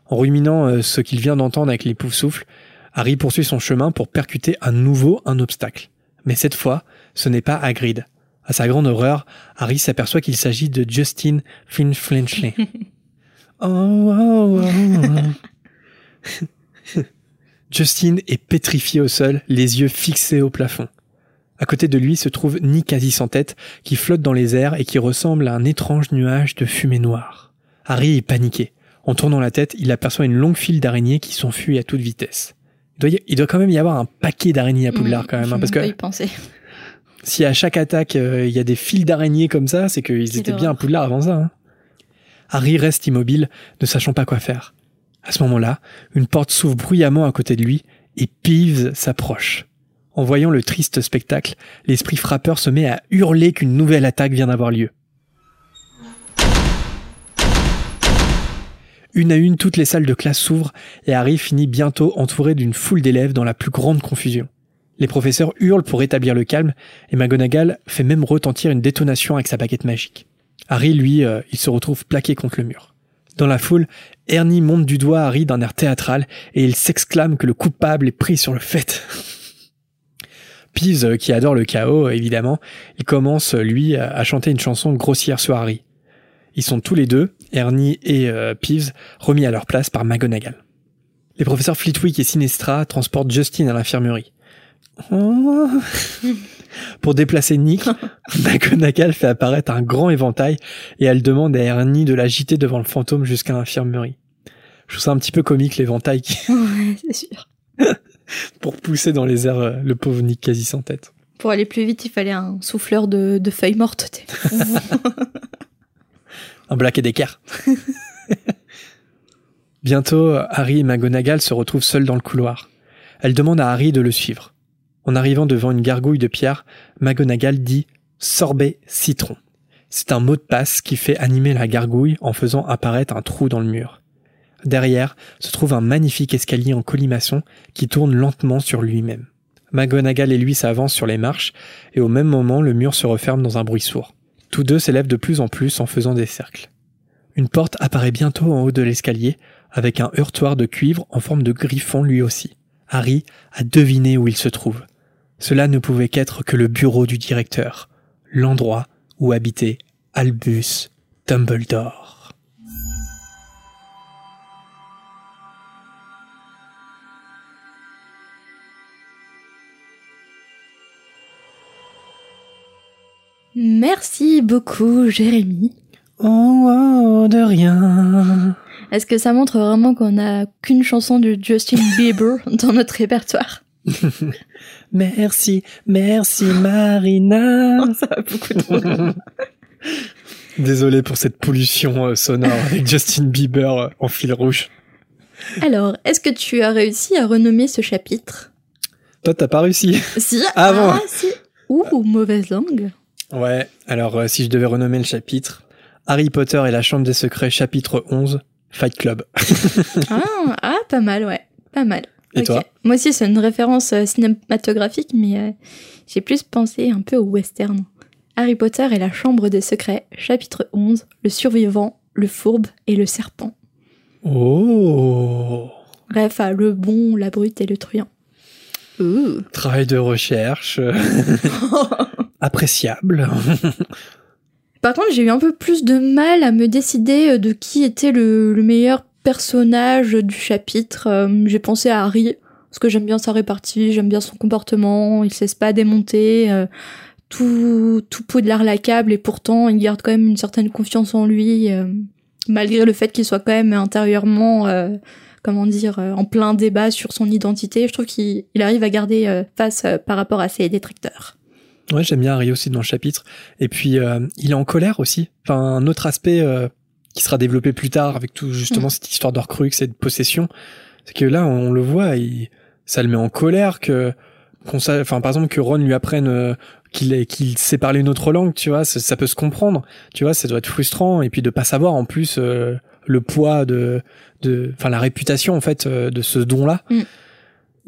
En ruminant euh, ce qu'il vient d'entendre avec les poufs-souffles, Harry poursuit son chemin pour percuter à nouveau un obstacle. Mais cette fois, ce n'est pas Hagrid. À sa grande horreur, Harry s'aperçoit qu'il s'agit de Justin Flynn Flinchley. oh, oh, oh, oh. Justin est pétrifié au sol, les yeux fixés au plafond. À côté de lui se trouve Nick quasi sans tête, qui flotte dans les airs et qui ressemble à un étrange nuage de fumée noire. Harry est paniqué. En tournant la tête, il aperçoit une longue file d'araignées qui s'enfuient à toute vitesse. Il doit, y- il doit quand même y avoir un paquet d'araignées à Poudlard quand même, hein, parce que
y penser.
si à chaque attaque euh, il y a des fils d'araignées comme ça, c'est qu'ils étaient bien à. Poudlard avant ça. hein. Harry reste immobile, ne sachant pas quoi faire. À ce moment-là, une porte s'ouvre bruyamment à côté de lui et Peeves s'approche. En voyant le triste spectacle, l'esprit frappeur se met à hurler qu'une nouvelle attaque vient d'avoir lieu. Une à une, toutes les salles de classe s'ouvrent et Harry finit bientôt entouré d'une foule d'élèves dans la plus grande confusion. Les professeurs hurlent pour rétablir le calme et McGonagall fait même retentir une détonation avec sa baguette magique. Harry, lui, euh, il se retrouve plaqué contre le mur. Dans la foule, Ernie monte du doigt Harry d'un air théâtral et il s'exclame que le coupable est pris sur le fait. Peeves, euh, qui adore le chaos, euh, évidemment, il commence, euh, lui, à chanter une chanson grossière sur Harry. Ils sont tous les deux, Ernie et euh, Peeves, remis à leur place par McGonagall. Les professeurs Flitwick et Sinestra transportent Justin à l'infirmerie. Oh. Pour déplacer Nick, McGonagall fait apparaître un grand éventail et elle demande à Ernie de l'agiter devant le fantôme jusqu'à l'infirmerie. Je trouve ça un petit peu comique l'éventail qui...
Ouais, c'est sûr.
pour pousser dans les airs euh, le pauvre Nick quasi sans tête.
Pour aller plus vite, il fallait un souffleur de, de feuilles mortes.
un Black et Decker. Bientôt, Harry et McGonagall se retrouvent seuls dans le couloir. Elle demande à Harry de le suivre. En arrivant devant une gargouille de pierre, McGonagall dit sorbet citron. C'est un mot de passe qui fait animer la gargouille en faisant apparaître un trou dans le mur. Derrière se trouve un magnifique escalier en colimaçon qui tourne lentement sur lui-même. McGonagall et lui s'avancent sur les marches, et au même moment le mur se referme dans un bruit sourd. Tous deux s'élèvent de plus en plus en faisant des cercles. Une porte apparaît bientôt en haut de l'escalier, avec un heurtoir de cuivre en forme de griffon lui aussi. Harry a deviné où il se trouve. Cela ne pouvait qu'être que le bureau du directeur, l'endroit où habitait Albus Dumbledore.
Merci beaucoup, Jérémy.
Oh, oh, de rien.
Est-ce que ça montre vraiment qu'on n'a qu'une chanson de Justin Bieber dans notre répertoire?
Merci, merci Marina.
Oh, ça va beaucoup trop.
Désolé pour cette pollution euh, sonore avec Justin Bieber euh, en fil rouge.
Alors, est-ce que tu as réussi à renommer ce chapitre?
Toi, t'as pas réussi.
Si.
Ah bon
Ah, si. Ouh, mauvaise langue.
Ouais, alors euh, si je devais renommer le chapitre, Harry Potter et la Chambre des Secrets, chapitre 11, Fight Club.
Ah, ah, pas mal, ouais. Pas mal.
Et toi
Moi aussi, c'est une référence euh, cinématographique, mais euh, j'ai plus pensé un peu au western. Harry Potter et la Chambre des Secrets, chapitre 11, le survivant, le fourbe et le serpent.
Oh
Bref, à le bon, la brute et le truand. Ouh.
Travail de recherche. Appréciable.
Par contre, j'ai eu un peu plus de mal à me décider euh, de qui était le, le meilleur personnage du chapitre. Euh, j'ai pensé à Harry, parce que j'aime bien sa répartie, j'aime bien son comportement, il se laisse pas démonter, euh, tout, tout poudlard la câble, et pourtant il garde quand même une certaine confiance en lui, malgré le fait qu'il soit quand même intérieurement, comment dire, en plein débat sur son identité. Je trouve qu'il il arrive à garder face par rapport à ses détracteurs.
Ouais, j'aime bien Harry aussi dans le chapitre. Et puis, euh, il est en colère aussi. Enfin, un autre aspect euh, qui sera développé plus tard avec tout justement
Mm.
cette histoire d'Orcrux et de possession, c'est que là, on le voit, il, ça le met en colère que qu'on sa- enfin par exemple que Ron lui apprenne euh, qu'il est- qu'il sait parler une autre langue, tu vois, ça, ça peut se comprendre, tu vois, ça doit être frustrant et puis de pas savoir en plus euh, le poids de de enfin la réputation en fait euh, de ce don-là.
Mm.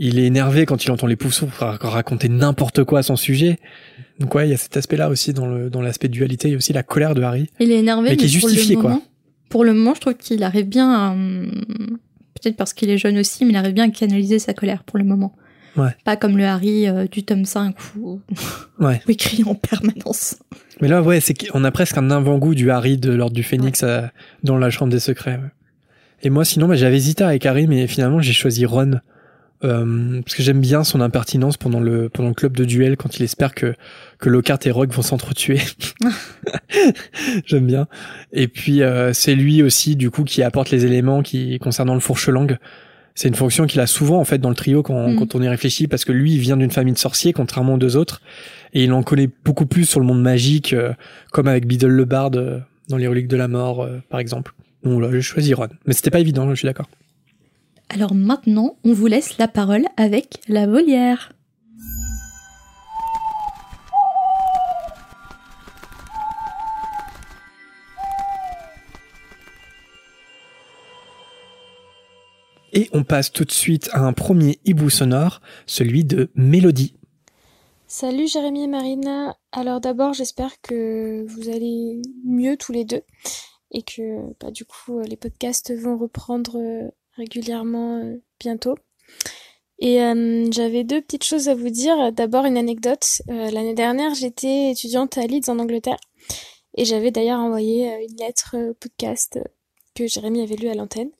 Il est énervé quand il entend les poussons raconter n'importe quoi à son sujet. Donc ouais, il y a cet aspect-là aussi dans le dans l'aspect dualité, il y a aussi la colère de Harry.
Il est énervé,
Mais qui est justifié, quoi.
Pour le moment, je trouve qu'il arrive bien à, peut-être parce qu'il est jeune aussi, mais il arrive bien à canaliser sa colère pour le moment.
Ouais.
Pas comme le Harry euh, du tome 5 où,
Ouais.
où il crie en permanence.
Mais là, ouais, c'est qu'on a presque un avant-goût du Harry de l'ordre du Phénix euh, dans la chambre des secrets. Et moi, sinon, bah, j'avais hésité avec Harry, mais finalement, j'ai choisi Ron. Euh, parce que j'aime bien son impertinence pendant le pendant le club de duel quand il espère que que Lockhart et Rogue vont s'entretuer. j'aime bien. Et puis euh, c'est lui aussi du coup qui apporte les éléments qui concernant le fourche-langue. C'est une fonction qu'il a souvent en fait dans le trio quand,
Mm.
quand on y réfléchit parce que lui il vient d'une famille de sorciers contrairement aux deux autres et il en connaît beaucoup plus sur le monde magique euh, comme avec Beedle le Bard euh, dans les reliques de la mort euh, par exemple. Donc là j'ai choisi Ron. Mais c'était pas évident, je suis d'accord.
Alors maintenant, on vous laisse la parole avec la volière.
Et on passe tout de suite à un premier hibou sonore, celui de Mélodie.
Salut Jérémy et Marina. Alors d'abord, j'espère que vous allez mieux tous les deux et que bah, du coup les podcasts vont reprendre euh, régulièrement euh, bientôt. Et euh, j'avais deux petites choses à vous dire. D'abord une anecdote. Euh, L'année dernière, j'étais étudiante à Leeds en Angleterre et j'avais d'ailleurs envoyé une lettre podcast que Jérémy avait lu à l'antenne.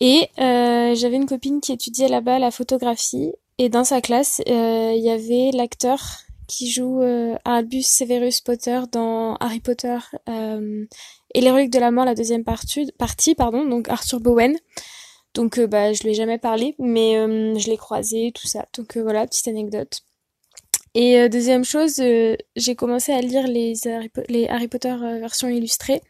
Et j'avais une copine qui étudiait là-bas la photographie et dans sa classe, il y avait l'acteur qui joue Albus Severus Potter dans Harry Potter et les reliques de la mort, la deuxième partie, partie pardon, donc Arthur Bowen. Donc euh, bah je lui ai jamais parlé, mais euh, je l'ai croisé, tout ça. Donc euh, voilà, petite anecdote. Et deuxième chose, j'ai commencé à lire les Harry, Potter version illustrée.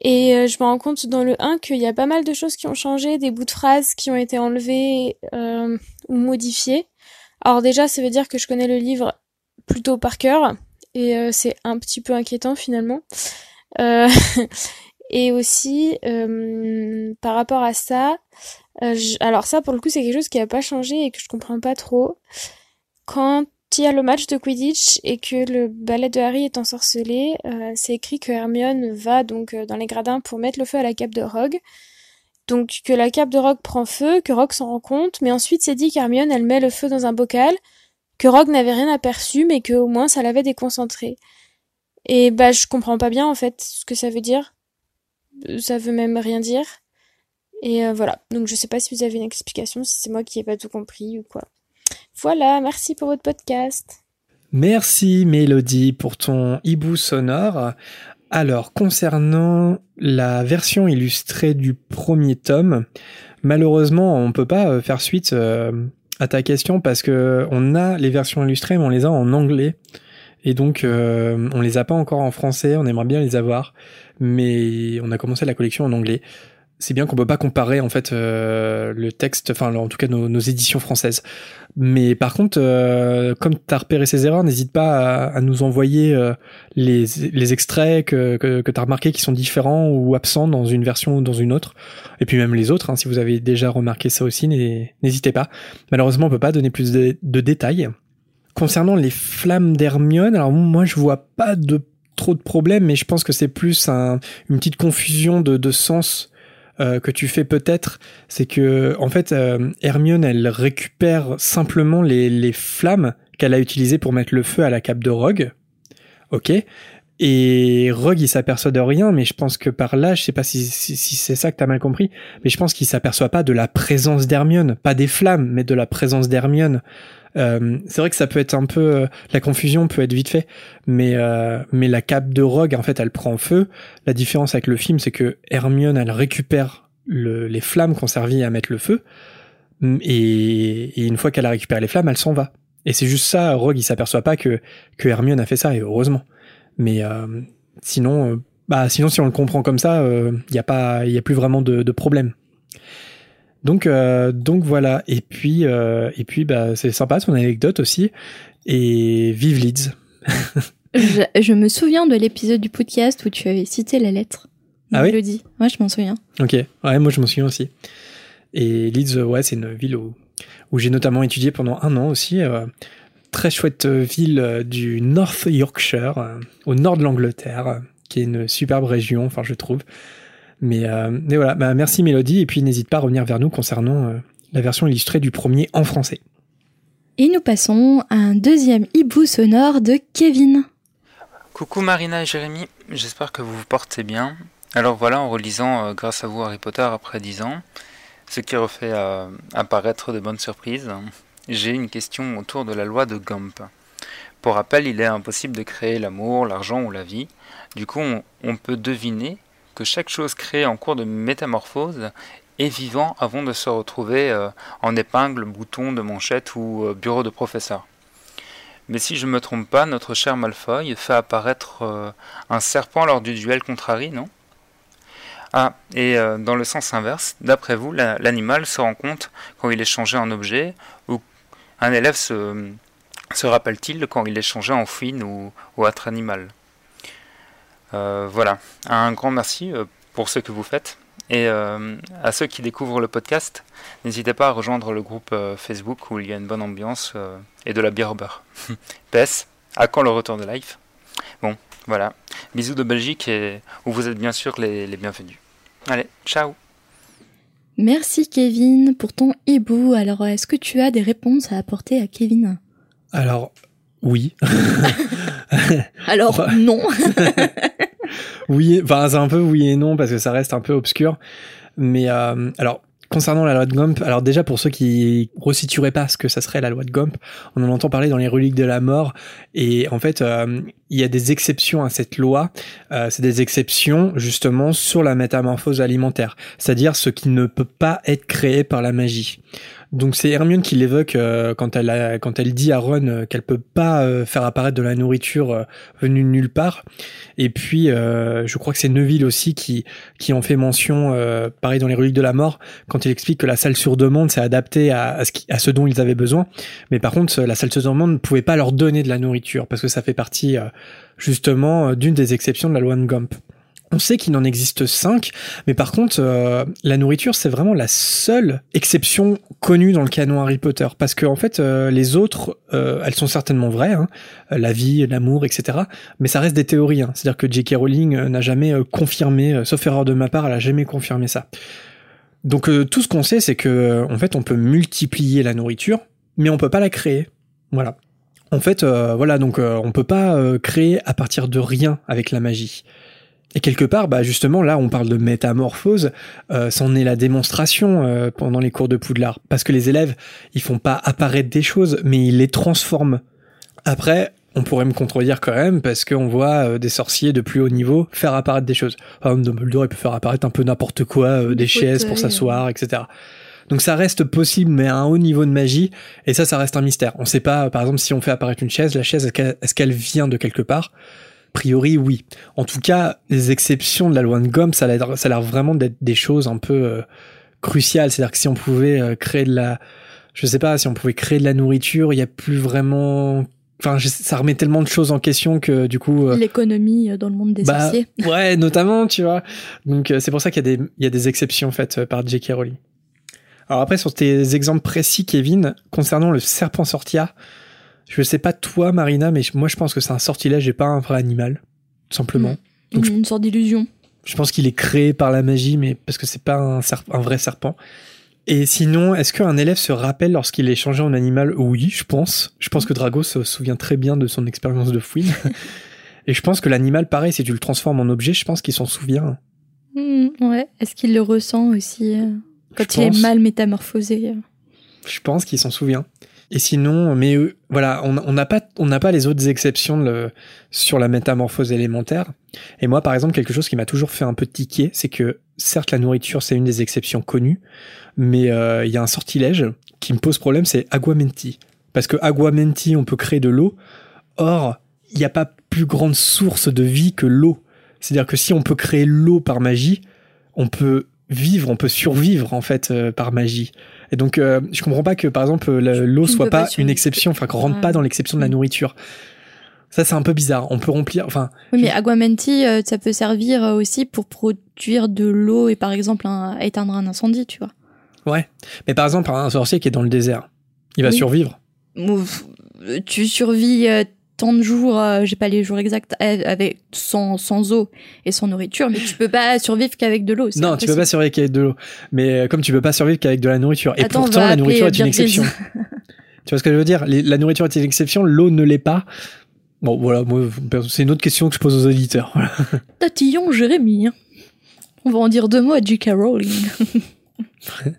Et je me rends compte dans le 1 qu'il y a pas mal de choses qui ont changé, des bouts de phrases qui ont été enlevés ou modifiés. Alors déjà, ça veut dire que je connais le livre plutôt par cœur, et c'est un petit peu inquiétant finalement. Et aussi, euh, par rapport à ça, euh, alors ça pour le coup c'est quelque chose qui a pas changé et que je comprends pas trop. Quand il y a le match de Quidditch et que le ballet de Harry est ensorcelé, euh, c'est écrit que Hermione va donc dans les gradins pour mettre le feu à la cape de Rogue. Donc que la cape de Rogue prend feu, que Rogue s'en rend compte, mais ensuite c'est dit qu'Hermione elle met le feu dans un bocal, que Rogue n'avait rien aperçu mais que au moins ça l'avait déconcentré. Et bah je comprends pas bien en fait ce que ça veut dire ça veut même rien dire. Et euh, voilà. Donc je sais pas si vous avez une explication, si c'est moi qui ai pas tout compris ou quoi. Voilà, merci pour votre podcast.
Merci Mélodie pour ton hibou sonore. Alors, concernant la version illustrée du premier tome, malheureusement, on peut pas euh, faire suite euh, à ta question parce que on a les versions illustrées, mais on les a en anglais. Et donc, on les a pas encore en français, on aimerait bien les avoir mais on a commencé la collection en anglais. C'est bien qu'on peut pas comparer en fait euh, le texte, enfin en tout cas nos, éditions françaises. Mais par contre, euh, comme tu as repéré ces erreurs, n'hésite pas à, nous envoyer euh, les, extraits que, que, que tu as remarqué qui sont différents ou absents dans une version ou dans une autre. Et puis même les autres, hein, si vous avez déjà remarqué ça aussi, n'hésitez pas. Malheureusement, on peut pas donner plus de, de détails. Concernant les flammes d'Hermione, alors moi je vois pas de trop de problèmes, mais je pense que c'est plus un, une petite confusion de, de sens euh, que tu fais peut-être. C'est que en fait, euh, Hermione, elle récupère simplement les, les flammes qu'elle a utilisées pour mettre le feu à la cape de Rogue. Ok. Et Rogue, il s'aperçoit de rien, mais je pense que par là, je sais pas si, si, si c'est ça que t'as mal compris, mais je pense qu'il s'aperçoit pas de la présence d'Hermione, pas des flammes, mais de la présence d'Hermione. Euh, c'est vrai que ça peut être un peu euh, la confusion peut être vite fait, mais euh, mais la cape de Rogue en fait elle prend feu. La différence avec le film c'est que Hermione elle récupère le, les flammes qu'on servi à mettre le feu et, et une fois qu'elle a récupéré les flammes elle s'en va. Et c'est juste ça Rogue il s'aperçoit pas que que Hermione a fait ça et heureusement. Mais sinon bah sinon si on le comprend comme ça il y a pas il y a plus vraiment de, de problème. Donc, euh, donc voilà. Et puis, euh, et puis, bah, c'est sympa son anecdote aussi. Et vive Leeds.
je, me souviens de l'épisode du podcast où tu avais cité la lettre.
Ah oui.
dit. Ouais, je m'en souviens.
Ok. Ouais, moi je m'en souviens aussi. Et Leeds, ouais, c'est une ville où, où j'ai notamment étudié pendant un an aussi. Euh, très chouette ville du North Yorkshire, au nord de l'Angleterre, qui est une superbe région, enfin je trouve. Mais, euh, mais voilà, bah, merci Mélodie, et puis n'hésite pas à revenir vers nous concernant euh, la version illustrée du premier en français.
Et nous passons à un deuxième hibou sonore de Kevin.
Coucou Marina et Jérémy, j'espère que vous vous portez bien. Alors voilà, en relisant euh, grâce à vous Harry Potter après 10 ans, ce qui refait apparaître de bonnes surprises, j'ai une question autour de la loi de Gump. Pour rappel, il est impossible de créer l'amour, l'argent ou la vie. Du coup, on peut deviner que chaque chose créée en cours de métamorphose est vivant avant de se retrouver euh, en épingle, bouton de manchette ou euh, bureau de professeur. Mais si je ne me trompe pas, notre cher Malfoy fait apparaître euh, un serpent lors du duel contre Harry, non? Ah, et dans le sens inverse, d'après vous, l'animal se rend compte quand il est changé en objet, ou un élève se, rappelle-t-il quand il est changé en fouine ou, ou autre animal? Voilà, un grand merci euh, pour ce que vous faites. Et euh, à ceux qui découvrent le podcast, n'hésitez pas à rejoindre le groupe Facebook où il y a une bonne ambiance et de la bière au beurre. PS, à quand le retour de live? Bon, voilà. Bisous de Belgique et où vous êtes bien sûr les, les bienvenus. Allez, ciao
Merci Kevin pour ton hibou. Alors, est-ce que tu as des réponses à apporter à Kevin?
Alors, oui.
Alors, non.
oui, enfin c'est un peu oui et non parce que ça reste un peu obscur. Mais euh, alors concernant la loi de Gump, alors déjà pour ceux qui resitueraient pas ce que ça serait la loi de Gump, on en entend parler dans les reliques de la mort et en fait euh, il y a des exceptions à cette loi. Euh, c'est des exceptions justement sur la métamorphose alimentaire, c'est-à-dire ce qui ne peut pas être créé par la magie. Donc c'est Hermione qui l'évoque euh, quand elle a, quand elle dit à Ron euh, qu'elle peut pas euh, faire apparaître de la nourriture venue de nulle part. Et puis je crois que c'est Neville aussi qui qui en fait mention pareil dans les reliques de la mort quand il explique que la salle sur demande s'est adaptée à, ce à ce dont ils avaient besoin. Mais par contre la salle sur demande ne pouvait pas leur donner de la nourriture parce que ça fait partie justement d'une des exceptions de la loi de Gump. On sait qu'il en existe cinq, mais par contre, euh, la nourriture, c'est vraiment la seule exception connue dans le canon Harry Potter, parce que en fait, euh, les autres, euh, elles sont certainement vraies, hein, la vie, l'amour, etc. Mais ça reste des théories. Hein. C'est-à-dire que J.K. Rowling n'a jamais confirmé, sauf erreur de ma part, elle a jamais confirmé ça. Donc tout ce qu'on sait, c'est que en fait, on peut multiplier la nourriture, mais on peut pas la créer. Voilà. En fait, voilà, donc on peut pas créer à partir de rien avec la magie. Et quelque part, bah justement, là, on parle de métamorphose, euh, c'en est la démonstration euh, pendant les cours de Poudlard, parce que les élèves, ils font pas apparaître des choses, mais ils les transforment. Après, on pourrait me contredire quand même, parce qu'on voit euh, des sorciers de plus haut niveau faire apparaître des choses. Enfin, Dumbledore, il peut faire apparaître un peu n'importe quoi, euh, des chaises pour s'asseoir, etc. Donc ça reste possible, mais à un haut niveau de magie, et ça, ça reste un mystère. On sait pas, par exemple, si on fait apparaître une chaise, la chaise, est-ce qu'elle vient de quelque part? Priori, oui. En tout cas, les exceptions de la loi de Gomme, ça a l'air vraiment d'être des choses un peu euh, cruciales. C'est-à-dire que si on pouvait euh, créer de la, je sais pas, si on pouvait créer de la nourriture, il y a plus vraiment Enfin, ça remet tellement de choses en question que du coup.
Euh, L'économie dans le monde des bah, sorciers.
Ouais, notamment, tu vois. Donc c'est pour ça qu'il y a des, il y a des exceptions faites par J.K. Rowling. Alors après, sur tes exemples précis, Kevin, concernant le serpent sortia, je sais pas toi, Marina, mais moi je pense que c'est un sortilège et pas un vrai animal, tout simplement.
Donc, une sorte d'illusion.
Je pense qu'il est créé par la magie, mais parce que c'est pas un, un, vrai serpent. Et sinon, est-ce qu'un élève se rappelle lorsqu'il est changé en animal? Oui, je pense. Je pense que Drago se souvient très bien de son expérience de fouine. et je pense que l'animal, pareil, si tu le transformes en objet, je pense qu'il s'en souvient.
Hmm, ouais. Est-ce qu'il le ressent aussi quand il est mal métamorphosé
Je pense qu'il s'en souvient. Et sinon, mais euh, voilà, on n'a pas, on n'a pas les autres exceptions le, sur la métamorphose élémentaire. Et moi, par exemple, quelque chose qui m'a toujours fait un peu tiquer, c'est que certes la nourriture c'est une des exceptions connues, mais euh, il y a un sortilège qui me pose problème, c'est aguamenti. Parce que aguamenti, on peut créer de l'eau. Or, il n'y a pas plus grande source de vie que l'eau. C'est-à-dire que si on peut créer l'eau par magie, on peut vivre, on peut survivre en fait euh, par magie. Et donc, euh, je comprends pas que, par exemple, l'eau soit pas, une exception, enfin, qu'on rentre pas dans l'exception de la nourriture. Ça, c'est un peu bizarre. On peut remplir, enfin.
Oui, mais aguamenti, euh, ça peut servir aussi pour produire de l'eau et, par exemple, éteindre un incendie, tu vois.
Ouais. Mais par exemple, un sorcier qui est dans le désert, il va survivre.
Tu survis tant de jours, euh, j'ai pas les jours exacts, euh, avec sans, sans eau et sans nourriture, mais tu peux pas survivre qu'avec de l'eau.
Non, tu peux pas survivre qu'avec de l'eau. Mais euh, comme tu peux pas survivre qu'avec de la nourriture. Et pourtant, la nourriture est une exception. tu vois ce que je veux dire? La nourriture est une exception, l'eau ne l'est pas. Bon, voilà, c'est une autre question que je pose aux auditeurs.
Tatillon Jérémy. Hein. On va en dire deux mots à J.K. Rowling.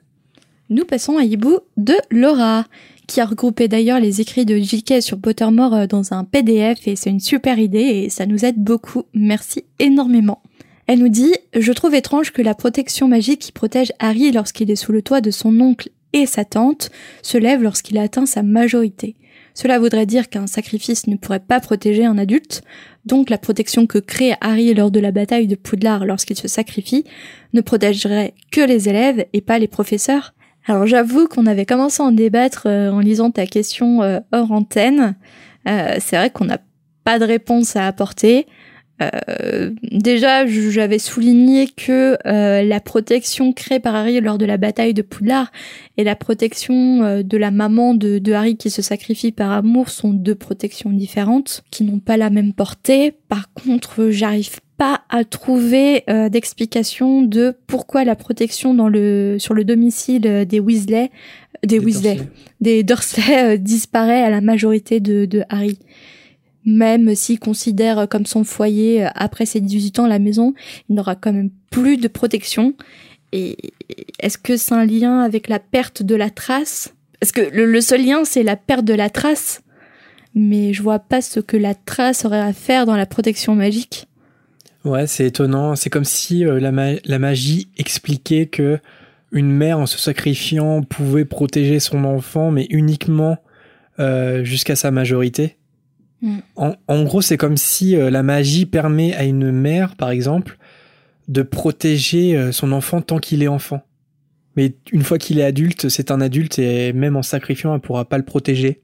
Nous passons à Hibou de Laura qui a regroupé d'ailleurs les écrits de J.K. sur Pottermore euh, dans un PDF et c'est une super idée et ça nous aide beaucoup. Merci énormément. Elle nous dit Je trouve étrange que la protection magique qui protège Harry lorsqu'il est sous le toit de son oncle et sa tante se lève lorsqu'il atteint sa majorité. Cela voudrait dire qu'un sacrifice ne pourrait pas protéger un adulte, donc la protection que crée Harry lors de la bataille de Poudlard lorsqu'il se sacrifie ne protégerait que les élèves et pas les professeurs. Alors j'avoue qu'on avait commencé à en débattre euh, en lisant ta question euh, hors antenne. Euh, c'est vrai qu'on n'a pas de réponse à apporter. déjà, j'avais souligné que la protection créée par Harry lors de la bataille de Poudlard et la protection de la maman de, de, Harry qui se sacrifie par amour sont deux protections différentes, qui n'ont pas la même portée. Par contre, j'arrive à trouver euh, d'explication de pourquoi la protection dans le sur le domicile euh, des Weasley, des, Weasley, des Dursley euh, disparaît à la majorité de, de Harry. Même s'il considère comme son foyer après ses 18 ans la maison, il n'aura quand même plus de protection. Et est-ce que c'est un lien avec la perte de la trace? Est-ce que le, le seul lien c'est la perte de la trace? Mais je vois pas ce que la trace aurait à faire dans la protection magique.
Ouais, c'est étonnant. C'est comme si euh, la, la, magie expliquait que une mère, en se sacrifiant, pouvait protéger son enfant, mais uniquement euh, jusqu'à sa majorité. Mm. En, gros, c'est comme si euh, la magie permet à une mère, par exemple, de protéger son enfant tant qu'il est enfant. Mais une fois qu'il est adulte, c'est un adulte et même en sacrifiant, elle pourra pas le protéger.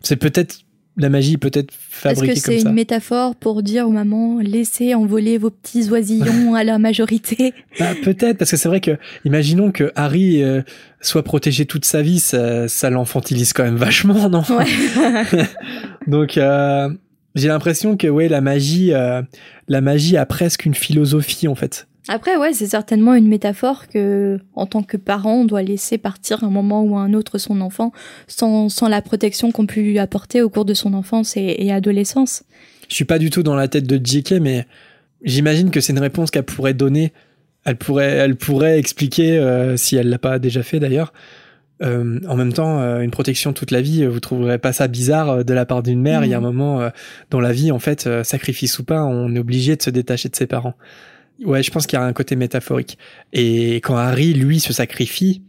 C'est peut-être la magie peut être fabriquée comme
ça. Est-ce que c'est une métaphore pour dire aux mamans laissez envoler vos petits oisillons à la majorité
bah, Peut-être parce que c'est vrai que imaginons que Harry euh, soit protégé toute sa vie, ça, ça l'enfantilise quand même vachement, non ouais. Donc euh, j'ai l'impression que ouais la magie, euh, la magie a presque une philosophie en fait.
Après, ouais, c'est certainement une métaphore que, en tant que parent, on doit laisser partir un moment ou un autre son enfant sans, sans la protection qu'on peut lui apporter au cours de son enfance et, adolescence.
Je suis pas du tout dans la tête de JK, mais j'imagine que c'est une réponse qu'elle pourrait donner. Elle pourrait, elle pourrait expliquer, euh, si elle l'a pas déjà fait d'ailleurs. Euh, en même temps, euh, une protection toute la vie, vous trouverez pas ça bizarre de la part d'une mère. Il y a un moment dans la vie, en fait, sacrifice ou pas, on est obligé de se détacher de ses parents. Ouais, je pense qu'il y a un côté métaphorique. Et quand Harry, lui, se sacrifie,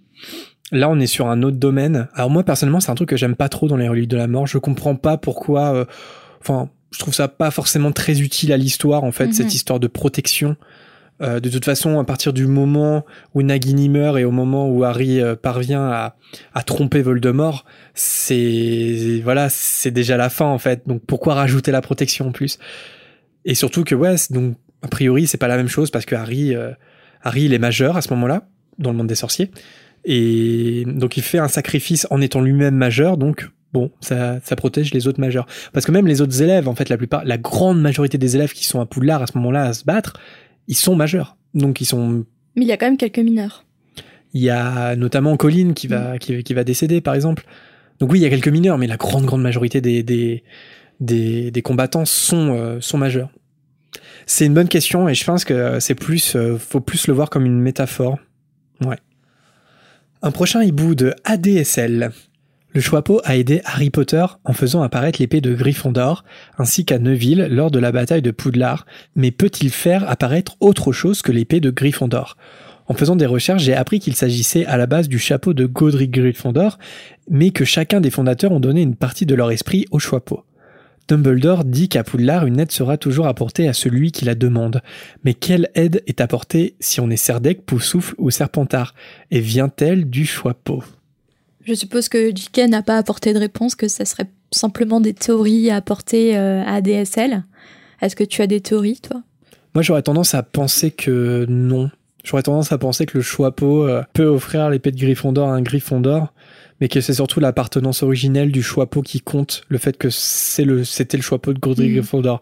là, on est sur un autre domaine. Alors moi, personnellement, c'est un truc que j'aime pas trop dans les reliques de la mort. Je comprends pas pourquoi. Euh, enfin, je trouve ça pas forcément très utile à l'histoire, en fait, cette mhm. histoire de protection. Euh, de toute façon, à partir du moment où Nagini meurt et au moment où Harry euh, parvient à, à, tromper Voldemort, c'est voilà, c'est déjà la fin en fait. Donc pourquoi rajouter la protection en plus? Et surtout que ouais, donc a priori, c'est pas la même chose parce que Harry, euh, Harry, il est majeur à ce moment-là dans le monde des sorciers, et donc il fait un sacrifice en étant lui-même majeur. Donc bon, ça, ça protège les autres majeurs. Parce que même les autres élèves, en fait, la plupart, la grande majorité des élèves qui sont à Poudlard à ce moment-là à se battre, ils sont majeurs. Donc ils sont.
Mais il y a quand même quelques mineurs.
Il y a notamment Colline qui va, mm. qui, va décéder, par exemple. Donc oui, il y a quelques mineurs, mais la grande, grande majorité des, des, des, combattants sont, euh, sont majeurs. C'est une bonne question et je pense que c'est plus, euh, faut plus le voir comme une métaphore. Ouais. Un prochain hibou de ADSL. Le Choixpeau a aidé Harry Potter en faisant apparaître l'épée de Gryffondor, ainsi qu'à Neville lors de la bataille de Poudlard, mais peut-il faire apparaître autre chose que l'épée de Gryffondor? En faisant des recherches, j'ai appris qu'il s'agissait à la base du chapeau de Godric Gryffondor, mais que chacun des fondateurs ont donné une partie de leur esprit au Choixpeau. Dumbledore dit qu'à Poudlard, une aide sera toujours apportée à celui qui la demande. Mais quelle aide est apportée si on est Serdec, Poussoufle ou Serpentard? Et vient-elle du Choixpeau
Je suppose que J.K. n'a pas apporté de réponse, que ça serait simplement des théories à apporter euh, à DSL. Est-ce que tu as des théories, toi?
Moi, j'aurais tendance à penser que non. J'aurais tendance à penser que le Choixpeau euh, peut offrir l'épée de Gryffondor à un Gryffondor mais que c'est surtout l'appartenance originelle du Choixpeau qui compte, le fait que c'est le, c'était le Choixpeau de Godric mmh. Gryffondor.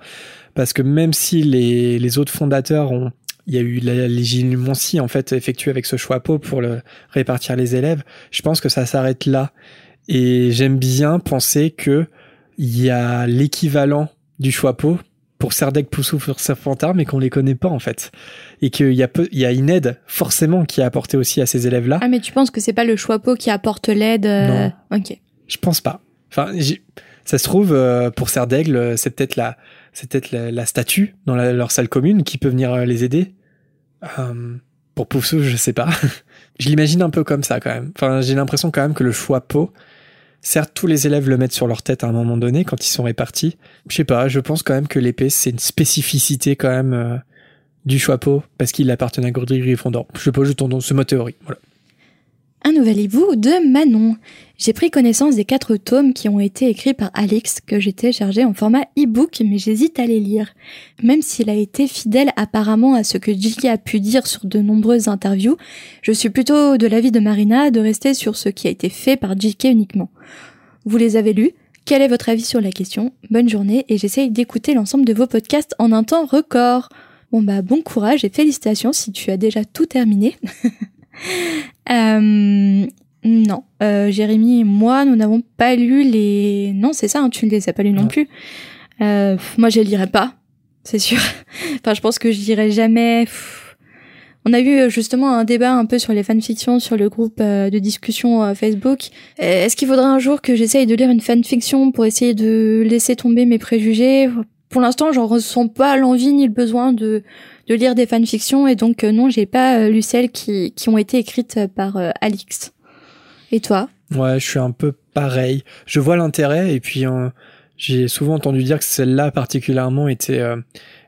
Parce que même si les, les autres fondateurs ont, il y a eu la légilimencie en fait effectuée avec ce Choixpeau pour le répartir les élèves, je pense que ça s'arrête là. Et j'aime bien penser que il y a l'équivalent du Choixpeau pour Serdec, Poussou, Serpentard, mais qu'on les connaît pas en fait. Et qu'il y a peu, il y a une aide forcément qui a apporté aussi à ces élèves-là.
Ah mais tu penses que c'est pas le Choixpeau qui apporte l'aide euh,
Non.
Ok.
Je pense pas. Enfin, ça se trouve euh, pour Serdaigle, c'est peut-être la, c'est peut-être la, statue dans leur salle commune qui peut venir euh, les aider. pour Poussou, je sais pas. je l'imagine un peu comme ça quand même. Enfin, j'ai l'impression quand même que le Choixpeau Certes, tous les élèves le mettent sur leur tête à un moment donné quand ils sont répartis. Je sais pas, je pense quand même que l'épée, c'est une spécificité quand même euh, du Choixpeau, parce qu'il appartenait à Godric Gryffondor. Je sais pas, je tourne ce ma théorie. Voilà.
Un nouvel hibou de Manon. J'ai pris connaissance des quatre tomes qui ont été écrits par Alix que j'ai téléchargé en format e-book, mais j'hésite à les lire. Même s'il a été fidèle apparemment à ce que J.K. a pu dire sur de nombreuses interviews, je suis plutôt de l'avis de Marina de rester sur ce qui a été fait par J.K. uniquement. Vous les avez lus? Quel est votre avis sur la question? Bonne journée et j'essaye d'écouter l'ensemble de vos podcasts en un temps record. Bon bah bon courage et félicitations si tu as déjà tout terminé. Euh, non, euh, Jérémy et moi, nous n'avons pas lu les. Non, c'est ça, hein, tu ne les as pas lus non, plus. Euh, moi, je les lirai pas, c'est sûr. enfin, je pense que je lirai jamais. On a eu euh, justement un débat un peu sur les fanfictions sur le groupe euh, de discussion euh, Facebook. Est-ce qu'il faudrait un jour que j'essaye de lire une fanfiction pour essayer de laisser tomber mes préjugés? Pour l'instant, j'en ressens pas l'envie ni le besoin de de lire des fanfictions et donc non, j'ai pas lu celles qui qui ont été écrites par Alix. Et toi?
Ouais, je suis un peu pareil. Je vois l'intérêt et puis j'ai souvent entendu dire que celle-là particulièrement était euh,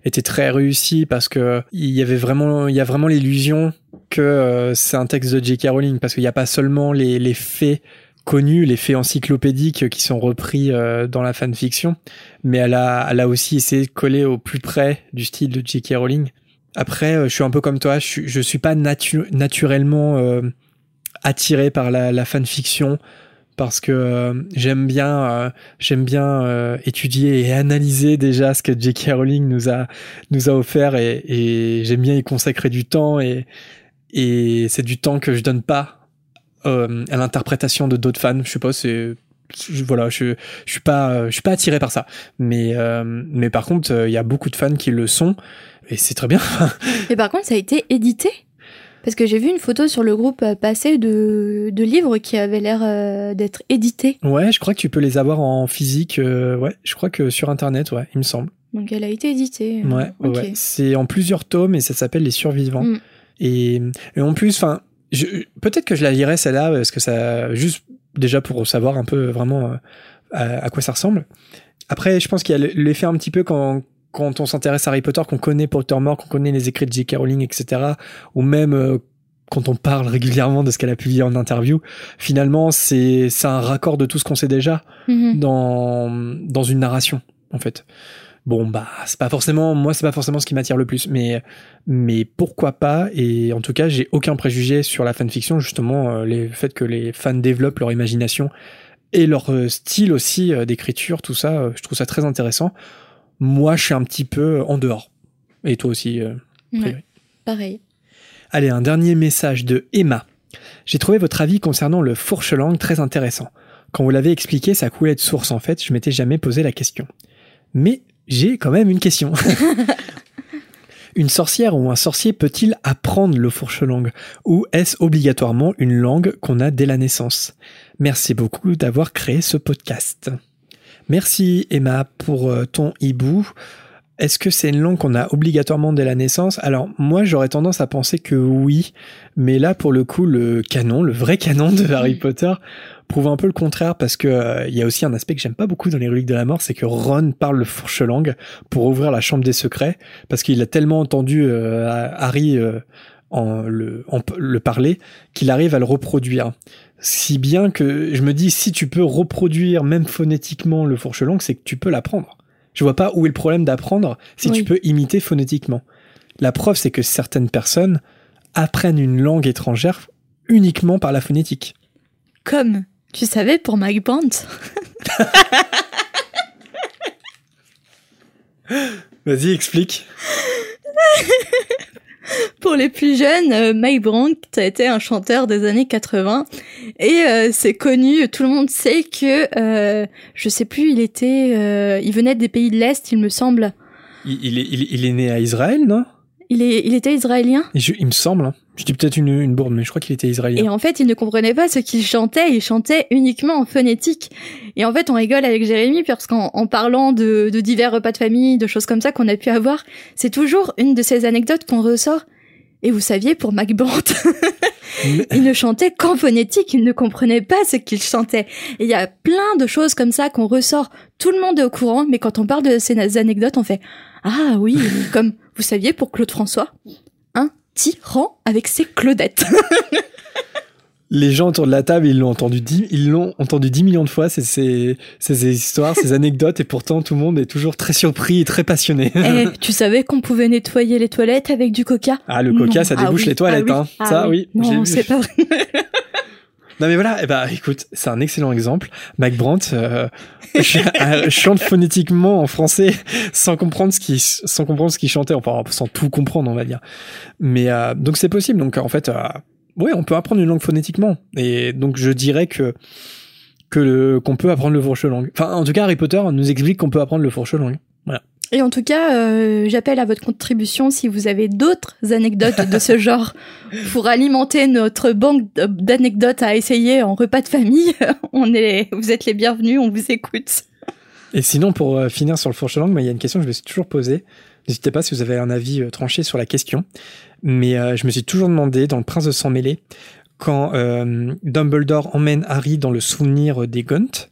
était très réussie parce que il y avait vraiment il y a vraiment l'illusion que euh, c'est un texte de J.K. Rowling parce qu'il n'y a pas seulement les, les faits connus, les faits encyclopédiques qui sont repris euh, dans la fanfiction, mais elle a elle a aussi essayé de coller au plus près du style de J.K. Rowling. Après, je suis un peu comme toi, je suis, suis pas naturellement attiré par la, fanfiction parce que euh, j'aime bien euh, euh, étudier et analyser déjà ce que J.K. Rowling nous a nous a offert et, et j'aime bien y consacrer du temps et et c'est du temps que je donne pas à l'interprétation de d'autres fans je sais pas c'est voilà je je suis pas je suis pas attiré par ça mais mais par contre il y a beaucoup de fans qui le sont et c'est très bien
et par contre ça a été édité? Parce que j'ai vu une photo sur le groupe euh, passé de, de livres qui avaient l'air euh, d'être édités.
Ouais, je crois que tu peux les avoir en physique. Euh, ouais, je crois que sur internet, ouais, il me semble.
Donc elle a été éditée.
Ouais, ouais. C'est en plusieurs tomes et ça s'appelle Les Survivants. Mm. Et, et, en plus, enfin, peut-être que je la lirai celle-là parce que ça, juste déjà pour savoir un peu vraiment à, à quoi ça ressemble. Après, je pense qu'il y a l'effet un petit peu quand quand on s'intéresse à Harry Potter, qu'on connaît Pottermore, qu'on connaît les écrits de J.K. Rowling, etc., ou même euh, quand on parle régulièrement de ce qu'elle a publié en interview, finalement, c'est c'est un raccord de tout ce qu'on sait déjà mm-hmm. dans dans une narration, en fait. Bon bah c'est pas forcément moi c'est pas forcément ce qui m'attire le plus mais mais pourquoi pas et en tout cas j'ai aucun préjugé sur la fanfiction justement euh, le fait que les fans développent leur imagination et leur euh, style aussi d'écriture tout ça je trouve ça très intéressant moi, je suis un petit peu en dehors. Et toi aussi, euh,
pareil.
Allez, un dernier message de Emma. J'ai trouvé votre avis concernant le fourche-langue très intéressant. Quand vous l'avez expliqué, ça coulait de source en fait, je m'étais jamais posé la question. Mais j'ai quand même une question. une sorcière ou un sorcier peut-il apprendre le fourche-langue? Ou est-ce obligatoirement une langue qu'on a dès la naissance? Merci beaucoup d'avoir créé ce podcast. Merci Emma pour euh, ton hibou. Est-ce que c'est une langue qu'on a obligatoirement dès la naissance? Alors moi j'aurais tendance à penser que oui, mais là pour le coup le canon, le vrai canon de Harry Potter prouve un peu le contraire parce que euh, il y a aussi un aspect que j'aime pas beaucoup dans les reliques de la mort, c'est que Ron parle le fourche-langue pour ouvrir la chambre des secrets parce qu'il a tellement entendu euh, Harry en le, en, le parler qu'il arrive à le reproduire si bien que je me dis si tu peux reproduire même phonétiquement le fourche langue, c'est que tu peux l'apprendre. Je vois pas où est le problème d'apprendre si tu peux imiter phonétiquement. La preuve, c'est que certaines personnes apprennent une langue étrangère uniquement par la phonétique.
Comme, tu savais, pour Mike Brandt.
Vas-y, explique.
Pour les plus jeunes, euh, Mike Brandt a été un chanteur des années 80 et euh, c'est connu, tout le monde sait que euh, je sais plus, il était, euh, il venait des pays de l'est, il me semble.
Il, est, il, est né à Israël, non?
Il, est, il était israélien?
Il me semble. Je dis peut-être une, une bourde, mais je crois qu'il était israélien.
Et en fait, il ne comprenait pas ce qu'il chantait, il chantait uniquement en phonétique. Et en fait, on rigole avec Jérémy parce qu'en en parlant de, de divers repas de famille, de choses comme ça qu'on a pu avoir, c'est toujours une de ces anecdotes qu'on ressort. Et vous saviez, pour Mac il ne chantait qu'en phonétique, il ne comprenait pas ce qu'il chantait. Et il y a plein de choses comme ça qu'on ressort. Tout le monde est au courant, mais quand on parle de ces anecdotes, on fait Ah oui, comme vous saviez, pour Claude François, tyran avec ses Claudettes.
les gens autour de la table, ils l'ont entendu dix, ils l'ont entendu dix millions de fois, ces, ces, ces histoires, ces anecdotes, et pourtant tout le monde est toujours très surpris et très passionné.
Eh, tu savais qu'on pouvait nettoyer les toilettes avec du coca?
Ah, le coca, ça débouche ah les toilettes, ah hein.
Ah
ça, oui.
Non, c'est pas vrai.
Non mais voilà, eh ben écoute, c'est un excellent exemple. Mac Brandt euh, chante phonétiquement en français sans comprendre ce qu'il sans comprendre ce qu'il chantait, enfin sans tout comprendre, on va dire. Mais euh, donc c'est possible. Donc en fait, euh, oui, on peut apprendre une langue phonétiquement. Et donc je dirais que que qu'on peut apprendre le fourche langue. Enfin, en tout cas, Harry Potter nous explique qu'on peut apprendre le fourche langue.
Et en tout cas, euh, j'appelle à votre contribution si vous avez d'autres anecdotes de ce genre pour alimenter notre banque d'anecdotes à essayer en repas de famille. On est, vous êtes les bienvenus, on vous écoute.
Et sinon, pour euh, finir sur le fourche langue, il y a une question que je me suis toujours posée. N'hésitez pas si vous avez un avis euh, tranché sur la question. Mais euh, je me suis toujours demandé, dans Le Prince de Sang Mêlé, quand Dumbledore emmène Harry dans le souvenir des Gunt,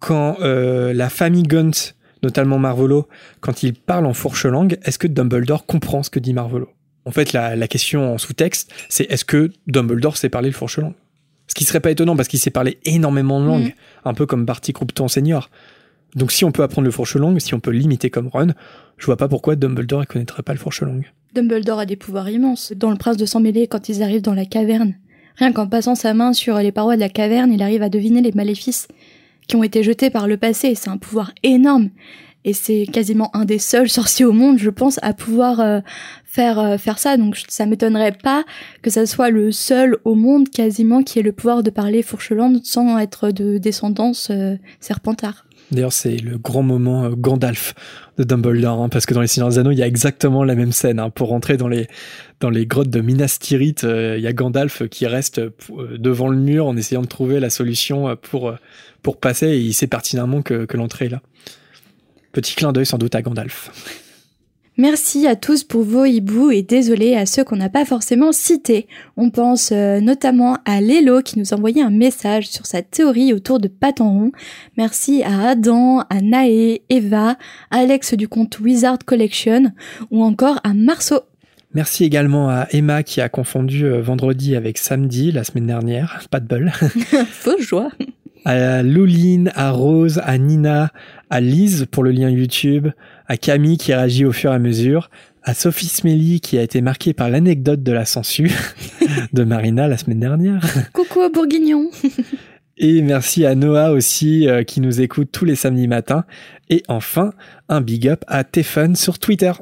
quand la famille Gunt, notamment Marvolo, quand il parle en fourche langue, est-ce que Dumbledore comprend ce que dit Marvolo? En fait, la, la question en sous-texte, c'est est-ce que Dumbledore sait parler le fourche langue Ce qui serait pas étonnant parce qu'il sait parler énormément de langues, mm. un peu comme Barty Croupton senior. Donc si on peut apprendre le fourche langue, si on peut l'imiter comme Ron, je vois pas pourquoi Dumbledore ne connaîtrait pas le fourche langue.
Dumbledore a des pouvoirs immenses. Dans le prince de sang mêlé, quand ils arrivent dans la caverne, rien qu'en passant sa main sur les parois de la caverne, il arrive à deviner les maléfices qui ont été jetés par le passé. C'est un pouvoir énorme. Et c'est quasiment un des seuls sorciers au monde, je pense, à pouvoir euh, faire euh, faire ça. Donc ça m'étonnerait pas que ça soit le seul au monde quasiment qui ait le pouvoir de parler fourche-langue sans être de descendance euh, serpentard.
D'ailleurs, c'est le grand moment euh, Gandalf de Dumbledore, hein, parce que dans les Seigneurs des Anneaux, il y a exactement la même scène. Hein. Pour rentrer dans les grottes de Minas Tirith, euh, il y a Gandalf qui reste euh, devant le mur en essayant de trouver la solution pour pour passer, et il sait pertinemment que, que l'entrée est là. Petit clin d'œil sans doute à Gandalf.
Merci à tous pour vos hiboux et désolé à ceux qu'on n'a pas forcément cités. On pense euh, notamment à Lélo qui nous envoyait un message sur sa théorie autour de Patenron. Merci à Adam, à Naé, Eva, Alex du compte Wizard Collection ou encore à Marceau.
Merci également à Emma qui a confondu euh, vendredi avec samedi la semaine dernière. Pas de bol.
Fausse joie.
À Louline, à Rose, à Nina, à Lise pour le lien YouTube, à Camille qui réagit au fur et à mesure, à Sophie Smelly qui a été marquée par l'anecdote de la censure de Marina la semaine dernière.
Coucou au Bourguignon.
Et merci à Noah aussi euh, qui nous écoute tous les samedis matins. Et enfin, un big up à Tefun sur Twitter.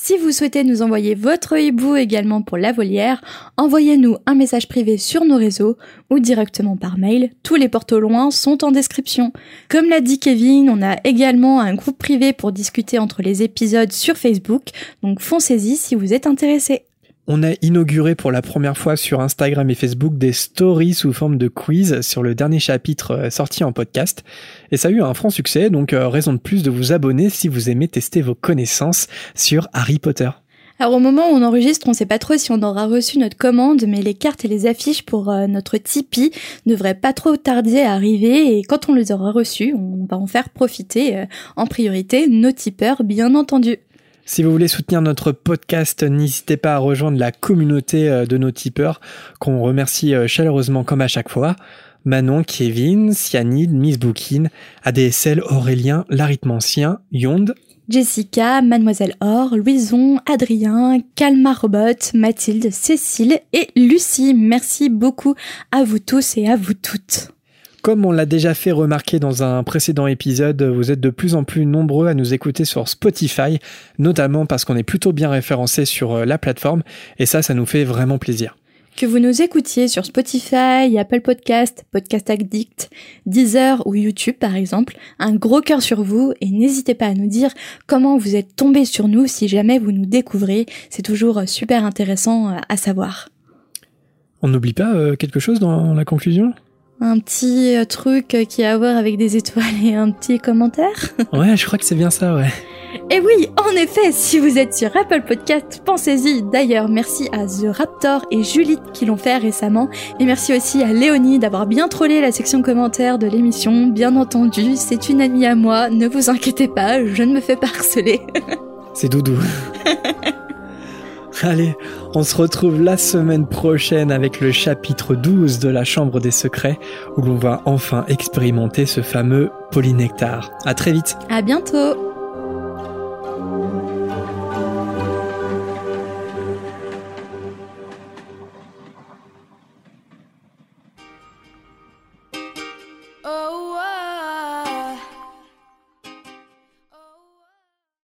Si vous souhaitez nous envoyer votre hibou également pour la volière, envoyez-nous un message privé sur nos réseaux ou directement par mail. Tous les portes au loin sont en description. Comme l'a dit Kevin, on a également un groupe privé pour discuter entre les épisodes sur Facebook, donc foncez-y si vous êtes intéressé
on a inauguré pour la première fois sur Instagram et Facebook des stories sous forme de quiz sur le dernier chapitre euh, sorti en podcast. Et ça a eu un franc succès, donc euh, raison de plus de vous abonner si vous aimez tester vos connaissances sur Harry Potter.
Alors au moment où on enregistre, on sait pas trop si on aura reçu notre commande, mais les cartes et les affiches pour euh, notre Tipeee ne devraient pas trop tarder à arriver et quand on les aura reçues, on va en faire profiter en priorité nos tipeurs bien entendu.
Si vous voulez soutenir notre podcast, n'hésitez pas à rejoindre la communauté euh, de nos tipeurs, qu'on remercie euh, chaleureusement comme à chaque fois. Manon, Kevin, Cyanide, Miss Bookin, ADSL, Aurélien, l'arithmancien, Yonde,
Jessica, Mademoiselle Or, Louison, Adrien, Calma Robot, Mathilde, Cécile et Lucie. Merci beaucoup à vous tous et à vous toutes.
Comme on l'a déjà fait remarquer dans un précédent épisode, vous êtes de plus en plus nombreux à nous écouter sur Spotify, notamment parce qu'on est plutôt bien référencé sur euh, la plateforme, et ça, ça nous fait vraiment plaisir.
Que vous nous écoutiez sur Spotify, Apple Podcast, Podcast Addict, Deezer ou YouTube par exemple, un gros cœur sur vous et n'hésitez pas à nous dire comment vous êtes tombé sur nous si jamais vous nous découvrez, c'est toujours super intéressant euh, à savoir.
On n'oublie pas euh, quelque chose dans la conclusion?
Un petit euh, truc qui a à voir avec des étoiles et un petit commentaire
Ouais, je crois que c'est bien ça, ouais.
Et oui, en effet, si vous êtes sur Apple Podcast, pensez-y. D'ailleurs, merci à The Raptor et Julie qui l'ont fait récemment. Et merci aussi à Léonie d'avoir bien trollé la section commentaires de l'émission. Bien entendu, c'est une amie à moi, ne vous inquiétez pas, je ne me fais pas harceler.
c'est Doudou. Allez, on se retrouve la semaine prochaine avec le chapitre 12 de la Chambre des Secrets où l'on va enfin expérimenter ce fameux polynectar. À très vite.
À bientôt.